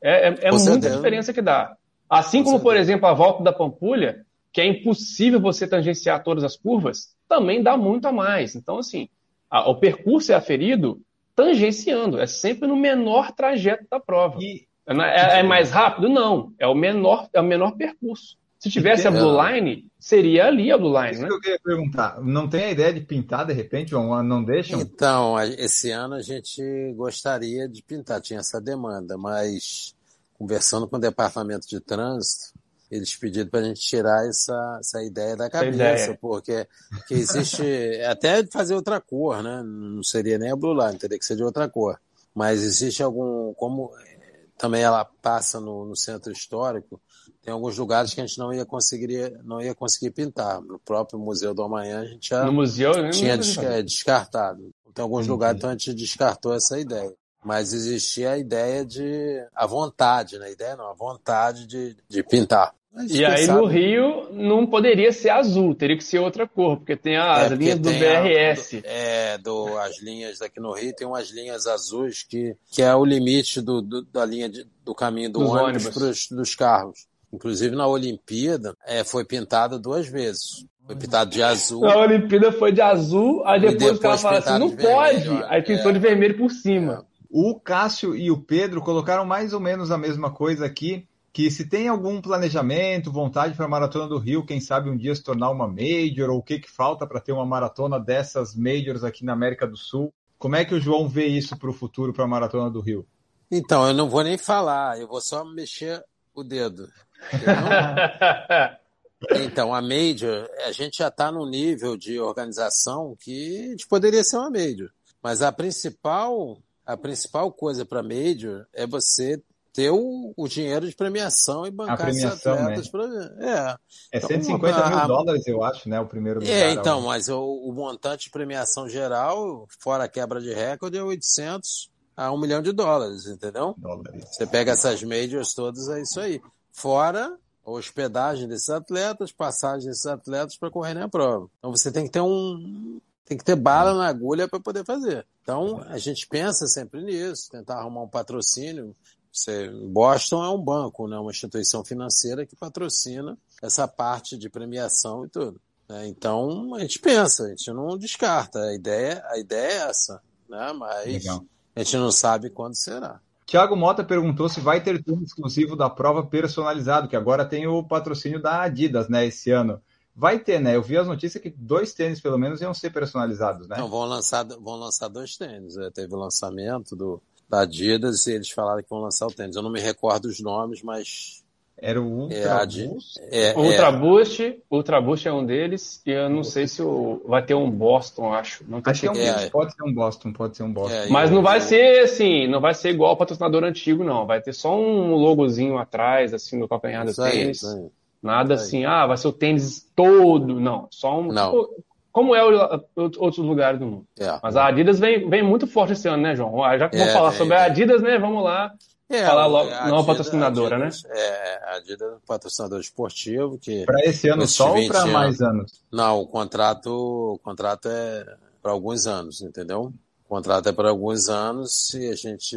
Speaker 3: É, é- é muita
Speaker 2: certeza.
Speaker 3: diferença que dá. Assim
Speaker 2: Com
Speaker 3: como, por
Speaker 2: certeza.
Speaker 3: exemplo, a volta da Pampulha, que é impossível você tangenciar todas as curvas, também dá muito a mais. Então, assim, a- o percurso é aferido tangenciando. É sempre no menor trajeto da prova.
Speaker 1: E,
Speaker 3: É, é mais rápido? Não. É o menor, é o menor percurso. Se tivesse a Blue Line, seria ali a Blue Line,
Speaker 1: isso
Speaker 3: né?
Speaker 1: que eu queria perguntar. Não tem a ideia de pintar de repente, João? Não deixam?
Speaker 2: Então, esse ano a gente gostaria de pintar, tinha essa demanda, mas conversando com o departamento de trânsito, eles pediram para a gente tirar essa, essa ideia da cabeça,
Speaker 3: ideia.
Speaker 2: porque que existe [LAUGHS] até fazer outra cor, né? Não seria nem a Blue Line, teria que ser de outra cor. Mas existe algum, como eh, também ela passa no, no centro histórico, tem alguns lugares que a gente não ia conseguir, não ia conseguir pintar. No próprio Museu do Amanhã a gente já
Speaker 3: No museu,
Speaker 2: tinha desca- descartado. Tem alguns
Speaker 1: Entendi.
Speaker 2: lugares então a gente descartou essa ideia. Mas existia a ideia de. a vontade, né? A ideia não, a vontade de, de pintar.
Speaker 3: E aí no Rio não poderia ser azul, teria que ser outra cor, porque tem as
Speaker 2: É, porque
Speaker 3: linhas do
Speaker 2: tem a-
Speaker 3: BRS.
Speaker 2: é, do, as linhas daqui no Rio tem umas linhas azuis que, que é o limite do, do- da linha de- do caminho do
Speaker 3: Dos
Speaker 2: ônibus,
Speaker 3: ônibus.
Speaker 2: pros, dos carros. Inclusive na Olimpíada é, foi pintado duas vezes. Foi pintado de azul.
Speaker 3: Na Olimpíada foi de azul, aí
Speaker 2: E
Speaker 3: depois, o cara
Speaker 2: depois
Speaker 3: fala assim, não
Speaker 2: de vermelho,
Speaker 3: pode,
Speaker 2: ó.
Speaker 3: aí pintou
Speaker 2: É.
Speaker 3: de vermelho por cima.
Speaker 1: O Cássio e o Pedro colocaram mais ou menos a mesma coisa aqui, que se tem algum planejamento, vontade para a Maratona do Rio, quem sabe um dia se tornar uma Major, ou o que, que falta para ter uma maratona dessas Majors aqui na América do Sul. Como é que o João vê isso para o futuro para a Maratona do Rio?
Speaker 2: Então, eu não vou nem falar, eu vou só mexer o dedo. entendeu? [LAUGHS] Então, a Major, a gente já está num nível de organização que a gente poderia ser uma Major. Mas a principal, a principal coisa para Major é você ter o, o dinheiro de premiação e bancar
Speaker 1: premiação,
Speaker 2: esses atletas. Pra, é,
Speaker 1: É
Speaker 2: Então,
Speaker 1: 150 mil dólares, eu acho, né? O primeiro lugar.
Speaker 2: é, então, mas o, o montante de premiação geral, fora a quebra de recorde, é 800 a 1 milhão de dólares, entendeu?
Speaker 1: dólares.
Speaker 2: Você pega essas majors todas, é isso aí. Fora hospedagem desses atletas, passagem desses atletas para correr na prova. Então você tem que ter um. Tem que ter bala na agulha para poder fazer. Então a gente pensa sempre nisso, tentar arrumar um patrocínio. Você, Boston é um banco, né? uma instituição financeira que patrocina essa parte de premiação e tudo. né? Então a gente pensa, a gente não descarta. A ideia, a ideia é essa, né? mas
Speaker 1: Legal.
Speaker 2: a gente não sabe quando será.
Speaker 1: Tiago Mota perguntou se vai ter tênis exclusivo da prova personalizado, que agora tem o patrocínio da Adidas, né, esse ano. Vai ter, né? Eu vi as notícias que dois tênis, pelo menos, iam ser personalizados, né?
Speaker 2: Não, vão lançar, vão lançar dois tênis. né? Teve o lançamento do, da Adidas e eles falaram que vão lançar o tênis. Eu não me recordo os nomes, mas
Speaker 1: Era o
Speaker 2: é,
Speaker 1: Ultra
Speaker 2: Adi-
Speaker 1: Boost.
Speaker 2: é,
Speaker 3: O Ultra
Speaker 2: é,
Speaker 3: Boost, Ultra Boost é um deles, e eu não sei se o, vai ter um Boston, acho. Não
Speaker 1: Acho que é um.
Speaker 2: É.
Speaker 1: pode ser um Boston, pode ser um Boston.
Speaker 2: É,
Speaker 3: Mas
Speaker 2: eu-
Speaker 3: não vai ser assim, não vai ser igual ao patrocinador antigo, não. Vai ter só um logozinho atrás, assim, no calcanhar do
Speaker 2: Isso
Speaker 3: tênis.
Speaker 2: aí.
Speaker 3: Nada assim, ah, vai ser o tênis todo. Não, só um.
Speaker 2: Não.
Speaker 3: tipo, como é o- outros lugares do mundo.
Speaker 2: É.
Speaker 3: Mas a Adidas vem, vem muito forte esse ano, né, João? Ah, Já que
Speaker 2: É,
Speaker 3: vamos falar
Speaker 2: vem,
Speaker 3: sobre a. Adidas, né? Vamos lá.
Speaker 2: É,
Speaker 3: falar logo-
Speaker 2: a
Speaker 3: não
Speaker 2: Adidas-
Speaker 3: patrocinadora, né?
Speaker 2: Adidas- É, a Adidas é um patrocinador esportivo que
Speaker 1: Para esse ano só ou
Speaker 2: 20
Speaker 1: para mais anos?
Speaker 2: Não, o contrato, o contrato é para alguns anos, entendeu? O contrato é para alguns anos e a gente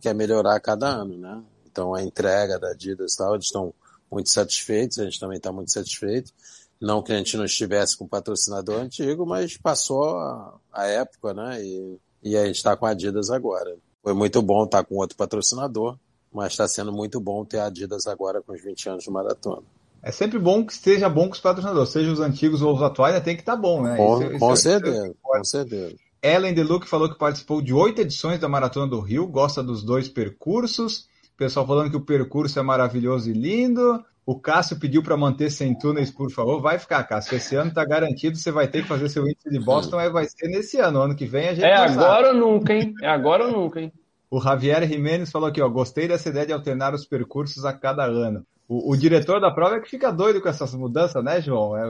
Speaker 2: quer melhorar cada ano, né? Então a entrega da Adidas e tal, eles estão muito satisfeitos, a gente também está muito satisfeito. Não que a gente não estivesse com o patrocinador antigo, mas passou a, a época, né? E, e a gente está com a Adidas agora. Foi muito bom estar com outro patrocinador, mas está sendo muito bom ter a Adidas agora com os 20 anos de maratona.
Speaker 1: É sempre bom que esteja bom com os patrocinadores, seja os antigos ou os atuais, né, tem que estar bom, né?
Speaker 2: Com,
Speaker 1: Isso- isso-
Speaker 2: com
Speaker 1: isso-
Speaker 2: certeza, com certeza.
Speaker 1: Ellen Deluc falou que participou de oito edições da Maratona do Rio, gosta dos dois percursos. O pessoal falando que o percurso é maravilhoso e lindo. O Cássio pediu para manter sem túneis, por favor. Vai ficar, Cássio. Esse ano está garantido. Você vai ter que fazer seu índice de Boston, mas vai ser nesse ano. Ano que vem a gente
Speaker 3: É agora ou nunca, hein? É agora ou nunca, hein?
Speaker 1: O Javier Jimenez falou aqui, ó, gostei dessa ideia de alternar os percursos a cada ano. O, o, diretor da prova é que fica doido com essas mudanças, né, João?
Speaker 2: É,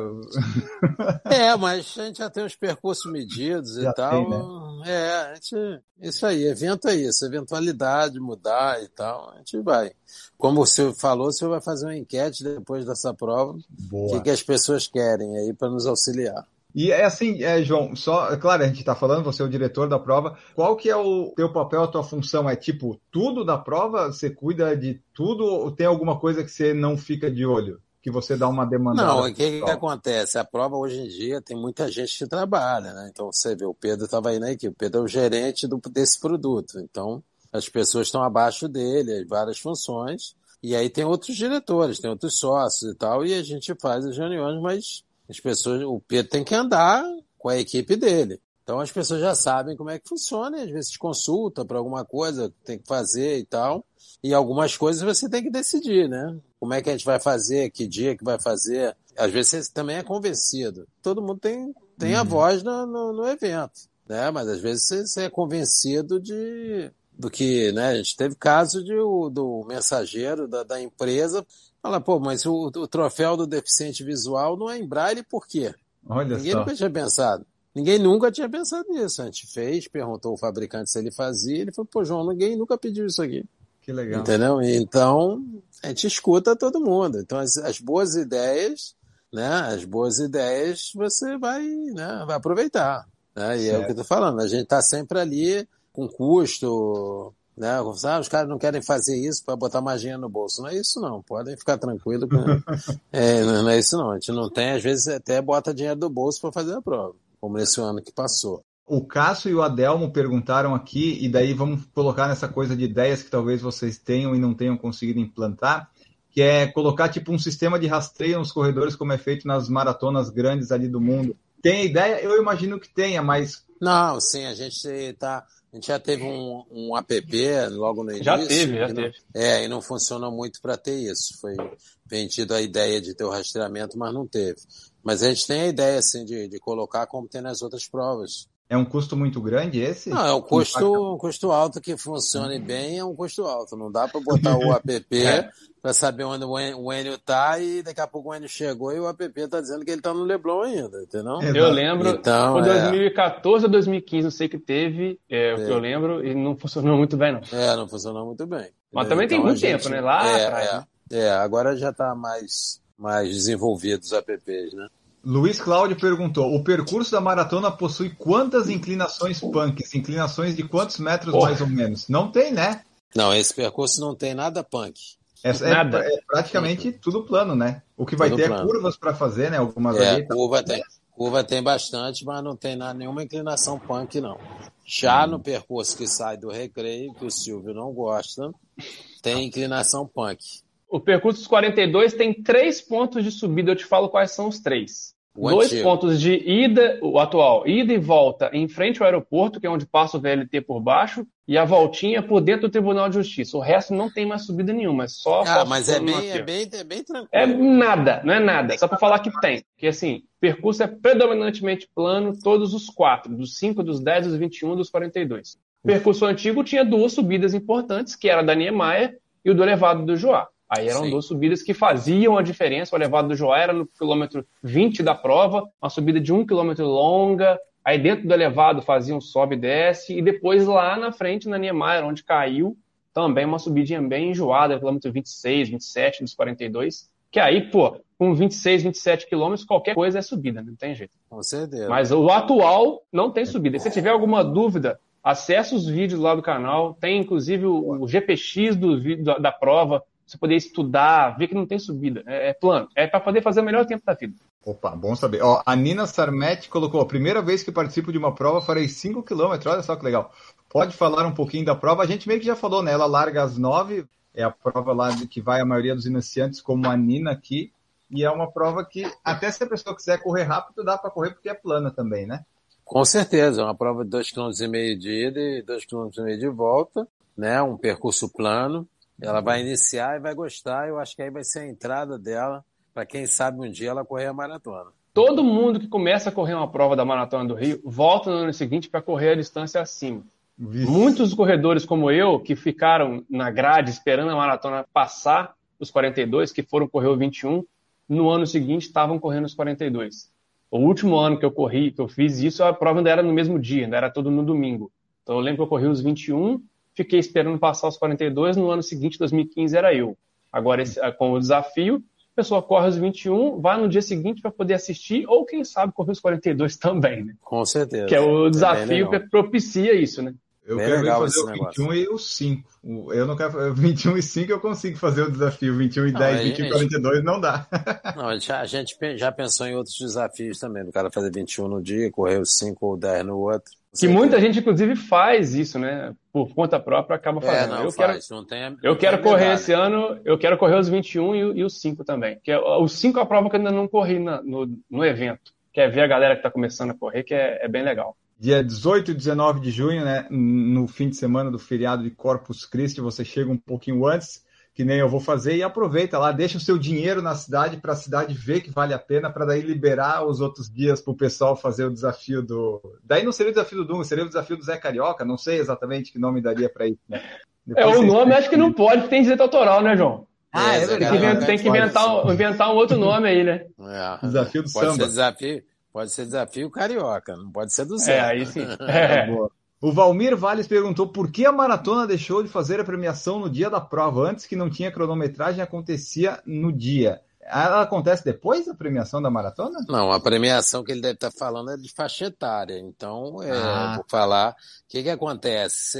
Speaker 2: [LAUGHS] é mas a gente já tem os percursos medidos já e tal. Tem, né? É, a gente, isso aí, evento é isso, eventualidade, mudar e tal, a gente vai. Como o senhor falou, o senhor vai fazer uma enquete depois dessa prova. O que, que as pessoas querem aí para nos auxiliar.
Speaker 1: E é assim, é, João, só, é claro, a gente está falando, você é o diretor da prova. Qual que é o teu papel, a tua função? É tipo tudo da prova? Você cuida de tudo ou tem alguma coisa que você não fica de olho? Que você dá uma demanda?
Speaker 2: Não, o que, que acontece? A prova hoje em dia tem muita gente que trabalha, né? Então você vê, o Pedro estava aí na equipe, o Pedro é o gerente do, desse produto. Então as pessoas estão abaixo dele, várias funções. E aí tem outros diretores, tem outros sócios e tal, e a gente faz as reuniões, mas as pessoas, o Pedro tem que andar com a equipe dele. Então as pessoas já sabem como é que funciona, e às vezes consulta para alguma coisa que tem que fazer e tal. E algumas coisas você tem que decidir, né? Como é que a gente vai fazer, que dia que vai fazer. Às vezes você também é convencido. Todo mundo tem, tem uhum. a voz no, no, no, evento, né? Mas às vezes você, você, é convencido de do que, né? A gente teve caso de, do mensageiro da, da empresa Fala, pô, mas o, o, troféu do deficiente visual não é em braille por quê?
Speaker 1: Olha
Speaker 2: Ninguém
Speaker 1: só.
Speaker 2: nunca tinha pensado. Ninguém nunca tinha pensado nisso. A gente fez, perguntou o fabricante se ele fazia, ele falou, pô, João, ninguém nunca pediu isso aqui.
Speaker 1: Que legal.
Speaker 2: Entendeu? Então, a gente escuta todo mundo. Então, as, as boas ideias, né? As boas ideias você vai, né, vai aproveitar. Né? E certo. é o que eu tô falando. A gente tá sempre ali com custo, né? Ah, os caras não querem fazer isso para botar magia no bolso. Não é isso não, podem ficar tranquilos. Com... [LAUGHS] é, não é isso não, a gente não tem, às vezes até bota dinheiro do bolso para fazer a prova, como nesse ano que passou.
Speaker 1: O Cássio e o Adelmo perguntaram aqui, e daí vamos colocar nessa coisa de ideias que talvez vocês tenham e não tenham conseguido implantar, que é colocar tipo um sistema de rastreio nos corredores, como é feito nas maratonas grandes ali do mundo. Tem ideia? Eu imagino que tenha, mas.
Speaker 2: Não, sim, a gente está a gente já teve um, um app logo no início.
Speaker 3: Já teve, já
Speaker 2: não,
Speaker 3: teve.
Speaker 2: É, e não funcionou muito para ter isso. Foi vendido a ideia de ter o rastreamento, mas não teve. Mas a gente tem a ideia, assim, de, de colocar como tem nas outras provas.
Speaker 1: É um custo muito grande esse?
Speaker 2: Não, é um custo, um custo alto que funcione bem, é um custo alto. Não dá para botar o [LAUGHS] app é. para saber onde o Enio tá e daqui a pouco o Enio chegou e o app tá dizendo que ele tá no Leblon ainda, entendeu?
Speaker 3: Eu lembro, então, foi 2014 é... ou 2015, não sei que teve, é, o que eu lembro, e não funcionou muito bem, não.
Speaker 2: É, não funcionou muito bem.
Speaker 3: Mas também então, tem muito gente, tempo, né? Lá
Speaker 2: é,
Speaker 3: atrás.
Speaker 2: É,
Speaker 3: né?
Speaker 2: é, agora já tá mais, mais desenvolvido os apps, né?
Speaker 1: Luiz Cláudio perguntou: o percurso da maratona possui quantas inclinações punks? Inclinações de quantos metros mais ou menos? Não tem, né?
Speaker 2: Não, esse percurso não tem nada punk.
Speaker 1: É, é nada. é, praticamente tudo plano, né? O que vai tudo ter é plano. é curvas para fazer, né? Algumas
Speaker 2: é, ali. Tá curva tem, curva tem bastante, mas não tem nada, nenhuma inclinação punk, não. Já hum. no percurso que sai do recreio, que o Silvio não gosta, tem inclinação punk.
Speaker 3: O percurso dos 42 tem três pontos de subida, eu te falo quais são os três. O Dois antigo. pontos de ida, o atual, ida e volta em frente ao aeroporto, que é onde passa o VLT por baixo, e a voltinha por dentro do Tribunal de Justiça. O resto não tem mais subida nenhuma, é só.
Speaker 2: Ah, mas é bem, é, bem, é bem tranquilo.
Speaker 3: É nada, não é nada. Só para falar que tem. Porque assim, o percurso é predominantemente plano, todos os quatro, dos 5, dos 10, dos 21, dos 42. O percurso antigo tinha duas subidas importantes, que era da Niemeyer e o do elevado do Joá. Aí eram Sim. duas subidas que faziam a diferença. O elevado do Joá era no quilômetro 20 da prova, uma subida de um quilômetro longa. Aí dentro do elevado fazia um sobe e desce. E depois lá na frente, na Niemeyer, onde caiu, também uma subidinha bem enjoada, quilômetro 26, 27 dos 42. Que aí, pô, com 26, 27 quilômetros, qualquer coisa é subida, não tem jeito.
Speaker 2: Com certeza.
Speaker 3: Mas o atual não tem subida. E se tiver alguma dúvida, acesse os vídeos lá do canal. Tem inclusive o, GPX do, da, da prova você poder estudar, ver que não tem subida. É, é plano. É para poder fazer o melhor tempo da vida.
Speaker 1: Opa, bom saber. Ó, a Nina Sarmet colocou: a primeira vez que participo de uma prova, farei 5 km. Olha só que legal. Pode falar um pouquinho da prova? A gente meio que já falou, né? Ela larga às 9, é a prova lá que vai a maioria dos iniciantes, como a Nina aqui. E é uma prova que, até se a pessoa quiser correr rápido, dá para correr porque é plana também, né?
Speaker 2: Com certeza, é uma prova de 2,5 km de ida e 2,5 km de volta, né? Um percurso plano. Ela vai iniciar e vai gostar. Eu acho que aí vai ser a entrada dela para quem sabe um dia ela correr a maratona.
Speaker 3: Todo mundo que começa a correr uma prova da maratona do Rio volta no ano seguinte para correr a distância acima. Vixe. Muitos corredores como eu que ficaram na grade esperando a maratona passar os 42, que foram correr o 21, no ano seguinte estavam correndo os 42. O último ano que eu corri, que eu fiz isso, a prova ainda era no mesmo dia, ainda era todo no domingo. Então eu lembro que eu corri os 21, fiquei esperando passar os 42, no ano seguinte, 2015, era eu. Agora, esse, com o desafio, a pessoa corre os 21, vai no dia seguinte para poder assistir, ou quem sabe correr os 42 [LAUGHS] também, né?
Speaker 2: Com certeza.
Speaker 3: Que é o desafio é que propicia isso, né?
Speaker 1: Eu Bem quero fazer o 21 negócio. e o 5. Eu não quero [LAUGHS] 21 e 5 eu consigo fazer o desafio. 21 e não, 10, 21 e 42 não dá. [LAUGHS]
Speaker 2: Não, a gente, a gente já pensou em outros desafios também. Do cara fazer 21 no dia, correr os 5 ou 10 no outro.
Speaker 3: Que muita gente, inclusive, faz isso, né? Por conta própria, acaba é, fazendo. É, não, eu faz, quero, não tem, não eu quero correr esse ano, eu quero correr os 21 e, e os 5 também. Que é, os 5 é a prova que eu ainda não corri na, no, no evento. Que é ver a galera que está começando a correr, que é, é bem legal
Speaker 1: dia 18 e 19 de junho, né, no fim de semana do feriado de Corpus Christi, você chega um pouquinho antes, que nem eu vou fazer, e aproveita lá, deixa o seu dinheiro na cidade para a cidade ver que vale a pena, para daí liberar os outros dias para o pessoal fazer o desafio do. Daí não seria o desafio do Dunga, seria o desafio do Zé Carioca, não sei exatamente que nome daria para isso. Né?
Speaker 3: é, o nome acho que não pode, tem direito autoral, né, João? Ah, é, é Tem que, inventar, tem que inventar, inventar um outro nome aí, né?
Speaker 2: É, desafio do pode samba. Ser desafio, Pode ser desafio carioca, não pode ser do zero.
Speaker 3: É, aí sim. [LAUGHS] É.
Speaker 1: O Valmir Valles perguntou por que a maratona deixou de fazer a premiação no dia da prova, antes que não tinha cronometragem, acontecia no dia. Ela acontece depois da premiação da maratona?
Speaker 2: Não, a premiação que ele deve estar falando é de faixa etária. Então, é, ah. vou falar. O que, que acontece?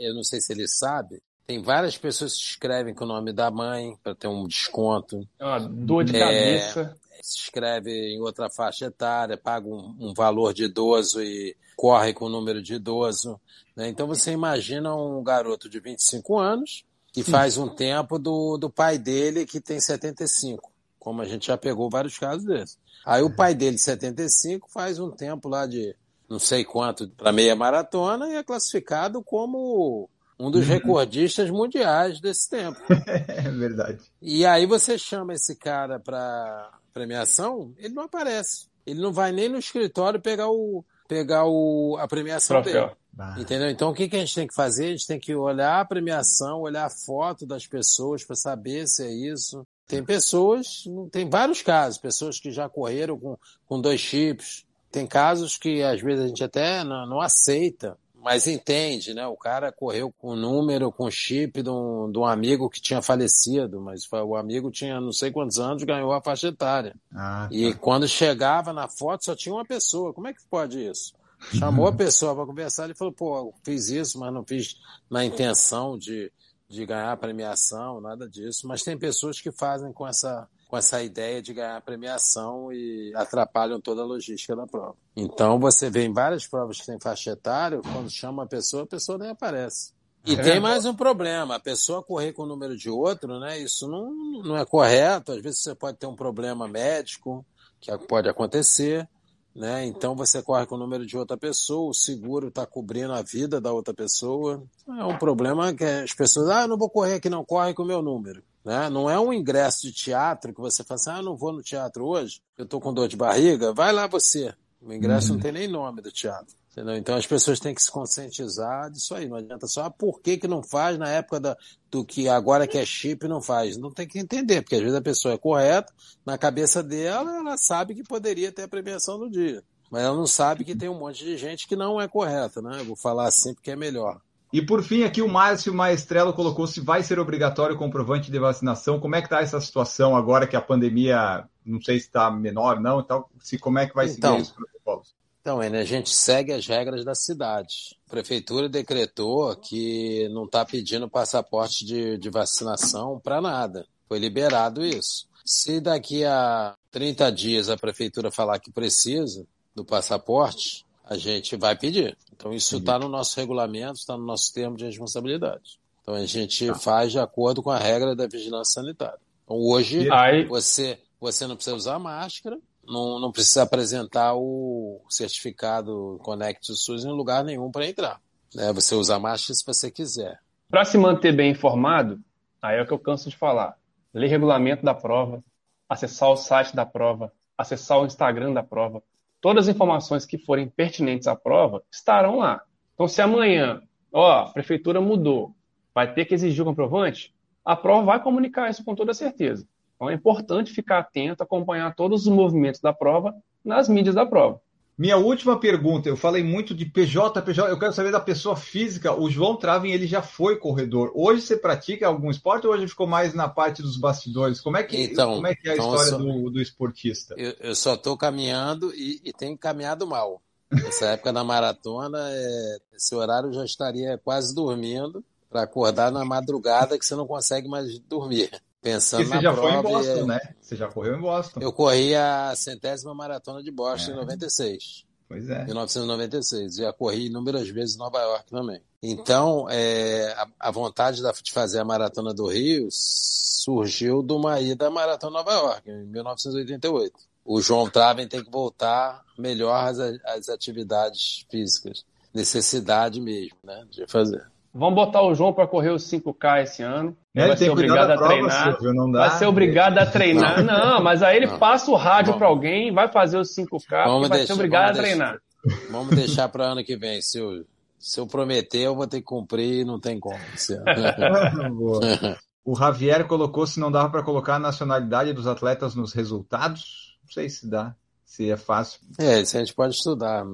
Speaker 2: Eu não sei se ele sabe. Tem várias pessoas que se inscrevem com o nome da mãe para ter um desconto.
Speaker 3: É uma dor de é, cabeça
Speaker 2: se inscreve em outra faixa etária, paga um, um valor de idoso e corre com o número de idoso. Né? Então você imagina um garoto de 25 anos que faz um tempo do, do pai dele que tem 75, como a gente já pegou vários casos desses. Aí o pai dele, 75, faz um tempo lá de não sei quanto para meia maratona e é classificado como um dos recordistas mundiais desse tempo. [LAUGHS]
Speaker 1: É verdade.
Speaker 2: E aí você chama esse cara para premiação, ele não aparece. Ele não vai nem no escritório pegar o pegar o, a premiação Troféu. dele. Entendeu? Então o que, que a gente tem que fazer? A gente tem que olhar a premiação, olhar a foto das pessoas para saber se é isso. Tem pessoas, tem vários casos, pessoas que já correram com, com dois chips. Tem casos que às vezes a gente até não, não aceita mas entende, né? O cara correu com o número, com o chip de um, de um amigo que tinha falecido, mas o amigo tinha não sei quantos anos, ganhou a faixa etária. Ah, tá. E quando chegava na foto só tinha uma pessoa. Como é que pode isso? Chamou a pessoa para conversar e falou: pô, fiz isso, mas não fiz na intenção de, de ganhar a premiação, nada disso. Mas tem pessoas que fazem com essa com essa ideia de ganhar premiação e atrapalham toda a logística da prova. Então você vê em várias provas que tem faixa etária, quando chama a pessoa, a pessoa nem aparece. E é tem mais um problema, a pessoa correr com o número de outro, né? Isso não, não é correto. Às vezes você pode ter um problema médico, que pode acontecer, né? Então você corre com o número de outra pessoa, o seguro está cobrindo a vida da outra pessoa. É um problema que as pessoas, ah, eu não vou correr aqui, não corre com o meu número. Né? Não é um ingresso de teatro que você fala assim, ah, não vou no teatro hoje, eu estou com dor de barriga, vai lá você. O ingresso uhum. não tem nem nome do teatro. Entendeu? Então as pessoas têm que se conscientizar disso aí. Não adianta só, ah, por que, que não faz na época da, do que agora que é chip não faz? Não tem que entender, porque às vezes a pessoa é correta, na cabeça dela, ela sabe que poderia ter a premiação no dia. Mas ela não sabe que tem um monte de gente que não é correta, né? Eu vou falar assim porque é melhor.
Speaker 1: E por fim, aqui o Márcio Maestrello colocou se vai ser obrigatório o comprovante de vacinação. Como é que está essa situação agora que a pandemia, não sei se está menor não, então, se, como é que vai então, seguir os protocolos?
Speaker 2: Então, a gente segue as regras da cidade. A prefeitura decretou que não está pedindo passaporte de, de vacinação para nada. Foi liberado isso. Se daqui a 30 dias a prefeitura falar que precisa do passaporte, a gente vai pedir. Então, isso está no nosso regulamento, está no nosso termo de responsabilidade. Então, a gente tá. faz de acordo com a regra da vigilância sanitária. Então, hoje, Aí... você, você não precisa usar máscara, não, não precisa apresentar o certificado Connect SUS em lugar nenhum para entrar. Né? Você usa máscara se você quiser.
Speaker 3: Para se manter bem informado, aí é o que eu canso de falar. Ler regulamento da prova, acessar o site da prova, acessar o Instagram da prova, todas as informações que forem pertinentes à prova estarão lá. Então, se amanhã, ó, a prefeitura mudou, vai ter que exigir o comprovante, a prova vai comunicar isso com toda certeza. Então é importante ficar atento, acompanhar todos os movimentos da prova nas mídias da prova.
Speaker 1: Minha última pergunta, eu falei muito de PJ, PJ, eu quero saber da pessoa física. O João Travin, ele já foi corredor. Hoje você pratica algum esporte ou hoje ficou mais na parte dos bastidores? Como é que, então, como é, que é a então história só, do, do, esportista?
Speaker 2: Eu, eu só estou caminhando e, e tenho caminhado mal. Nessa época da maratona, é, esse horário já estaria quase dormindo para acordar na madrugada que você não consegue mais dormir. Pensando
Speaker 1: você já foi em Boston, né? Você já correu em Boston.
Speaker 2: Eu corri a centésima maratona de Boston é. em 96.
Speaker 1: Pois é.
Speaker 2: 1996. Já corri inúmeras vezes em Nova York também. Então, é, a, a, vontade de fazer a Maratona do Rio surgiu de uma ida à Maratona Nova York, em 1988. O João Traven tem que voltar melhor às, às atividades físicas. Necessidade mesmo, né, de fazer.
Speaker 3: Vamos botar o João para correr os 5K esse ano. Ele vai ser obrigado a treinar. vai ser obrigado a treinar. Não, mas aí ele não. passa o rádio para alguém, vai fazer os 5K vamos vai deixar, ser obrigado a treinar.
Speaker 2: Deixar, vamos deixar para ano que vem, Silvio. Se eu prometer, eu vou ter que cumprir e não tem como. [LAUGHS]
Speaker 1: o Javier colocou se não dava para colocar a nacionalidade dos atletas nos resultados. Não sei se dá, se é fácil.
Speaker 2: É, isso a gente pode estudar.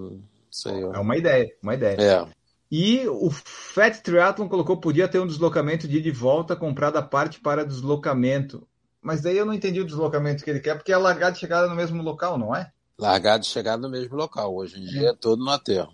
Speaker 2: Sei
Speaker 1: é uma ideia, uma ideia.
Speaker 2: É.
Speaker 1: E o Fat Triathlon colocou podia ter um deslocamento de ida e volta comprado a parte para deslocamento. Mas daí eu não entendi o deslocamento que ele quer, porque é largada e chegada no mesmo local, não é?
Speaker 2: Largada e chegada no mesmo local. Hoje em dia é todo no aterro.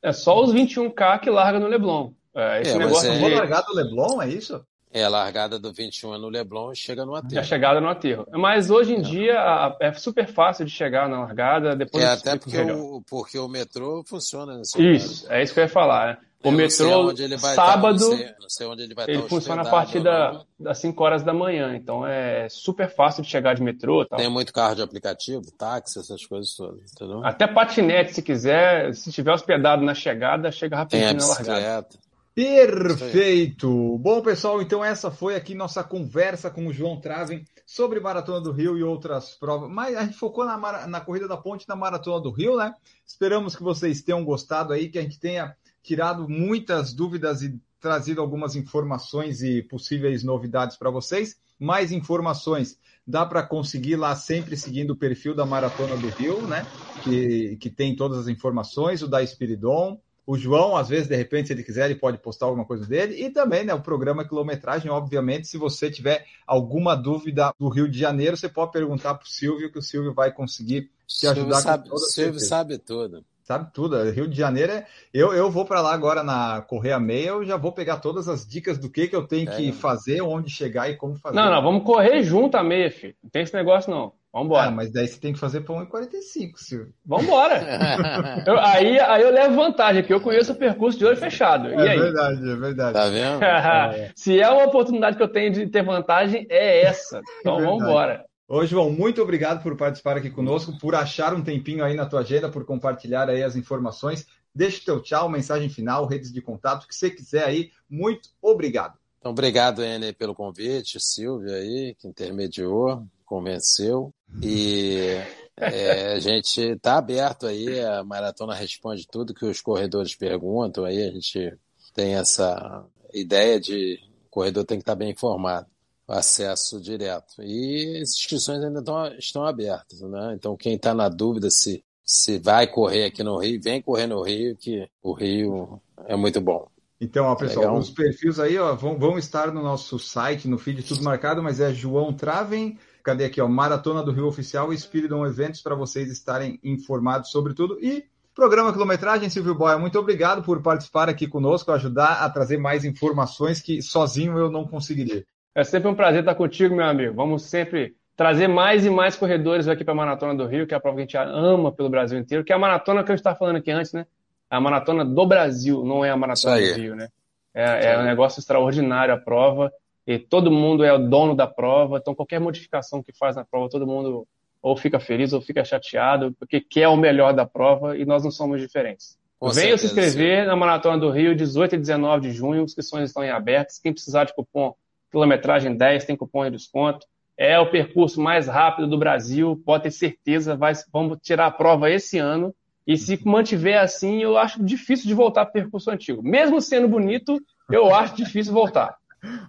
Speaker 3: É só os 21K que larga no Leblon. É, esse é, negócio
Speaker 1: é... de... largada no Leblon, é isso?
Speaker 2: É, a largada do 21 é no Leblon e chega no aterro. É
Speaker 3: a chegada no aterro. Mas hoje em é. dia é super fácil de chegar na largada. Depois
Speaker 2: é, até porque o, porque o metrô funciona
Speaker 3: nesse Isso, é isso que eu ia falar. Né? O metrô, sábado,
Speaker 2: estar, não sei, não sei onde ele
Speaker 3: ele funciona a partir da, das 5 horas da manhã, então é super fácil de chegar de metrô. Tal.
Speaker 2: Tem muito carro de aplicativo, táxi, essas coisas todas, entendeu?
Speaker 3: Até patinete, se quiser, se tiver hospedado na chegada, chega rapidinho na largada.
Speaker 1: Perfeito! Bom, pessoal, então essa foi aqui nossa conversa com o João Traven sobre Maratona do Rio e outras provas. Mas a gente focou na, na corrida da ponte na Maratona do Rio, né? Esperamos que vocês tenham gostado aí, que a gente tenha tirado muitas dúvidas e trazido algumas informações e possíveis novidades para vocês. Mais informações dá para conseguir lá sempre seguindo o perfil da Maratona do Rio, né? Que, que tem todas as informações, o da Espiridon. O João, às vezes, de repente, se ele quiser, ele pode postar alguma coisa dele. E também, né, o programa Quilometragem, obviamente, se você tiver alguma dúvida do Rio de Janeiro, você pode perguntar para o Silvio, que o Silvio vai conseguir te ajudar.
Speaker 2: Silvio sabe, Silvio sabe tudo
Speaker 1: sabe tudo. Rio de Janeiro é. Eu, eu vou para lá agora na Correia Meia, eu já vou pegar todas as dicas do que, que eu tenho é. que fazer, onde chegar e como fazer.
Speaker 3: Não, não, vamos correr junto a meia, filho. Não tem esse negócio, não. Vamos embora. Ah,
Speaker 1: mas daí você tem que fazer para 1,45, Silvio.
Speaker 3: Vamos embora. [LAUGHS] aí, aí eu levo vantagem, porque eu conheço o percurso de olho fechado.
Speaker 1: É verdade, é verdade.
Speaker 2: Tá vendo? [LAUGHS]
Speaker 3: Se é uma oportunidade que eu tenho de ter vantagem, é essa. [LAUGHS] Então é vamos embora.
Speaker 1: Ô, João, muito obrigado por participar aqui conosco, por achar um tempinho aí na tua agenda, por compartilhar aí as informações. Deixe teu tchau, mensagem final, redes de contato, que você quiser aí. Muito obrigado.
Speaker 2: Então, obrigado, Enê, pelo convite, Silvio aí, que intermediou, convenceu. E é, a gente está aberto aí, a Maratona responde tudo que os corredores perguntam, aí a gente tem essa ideia de o corredor tem que estar tá bem informado acesso direto. E as inscrições ainda estão, estão abertas, né? Então quem está na dúvida se, se vai correr aqui no Rio, vem correr no Rio, que o Rio é muito bom.
Speaker 1: Então, ó, pessoal, Legal. os perfis aí ó, vão, vão estar no nosso site, no feed, tudo marcado, mas é João Traven, cadê aqui, ó, Maratona do Rio Oficial e Spiridon Eventos para vocês estarem informados sobre tudo. E programa Quilometragem, Silvio Boia, muito obrigado por participar aqui conosco, ajudar a trazer mais informações que sozinho eu não conseguiria.
Speaker 3: É sempre um prazer estar contigo, meu amigo. Vamos sempre trazer mais e mais corredores aqui para a Maratona do Rio, que é a prova que a gente ama pelo Brasil inteiro, que é a maratona que eu estava falando aqui antes, né? A maratona do Brasil, não é a maratona do Rio, né? É, é um negócio extraordinário a prova, e todo mundo é o dono da prova, então qualquer modificação que faz na prova, todo mundo ou fica feliz ou fica chateado, porque quer o melhor da prova e nós não somos diferentes. Com Venham se inscrever sim. na Maratona do Rio, 18 e 19 de junho, inscrições estão em abertas. Quem precisar de cupom quilometragem 10, tem cupom de desconto. É o percurso mais rápido do Brasil, pode ter certeza, vai, vamos tirar a prova esse ano. E se mantiver assim, eu acho difícil de voltar para o percurso antigo. Mesmo sendo bonito, eu acho difícil voltar.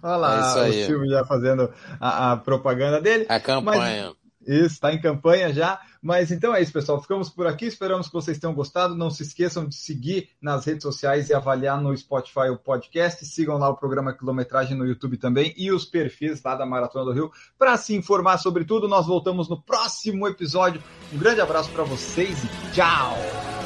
Speaker 1: Olha lá, é o Silvio já fazendo a, a, propaganda dele.
Speaker 2: A campanha.
Speaker 1: Mas... Isso, está em campanha já. Mas então é isso, pessoal. Ficamos por aqui. Esperamos que vocês tenham gostado. Não se esqueçam de seguir nas redes sociais e avaliar no Spotify o podcast. Sigam lá o programa Quilometragem no YouTube também e os perfis lá da Maratona do Rio para se informar sobre tudo. Nós voltamos no próximo episódio. Um grande abraço para vocês e tchau!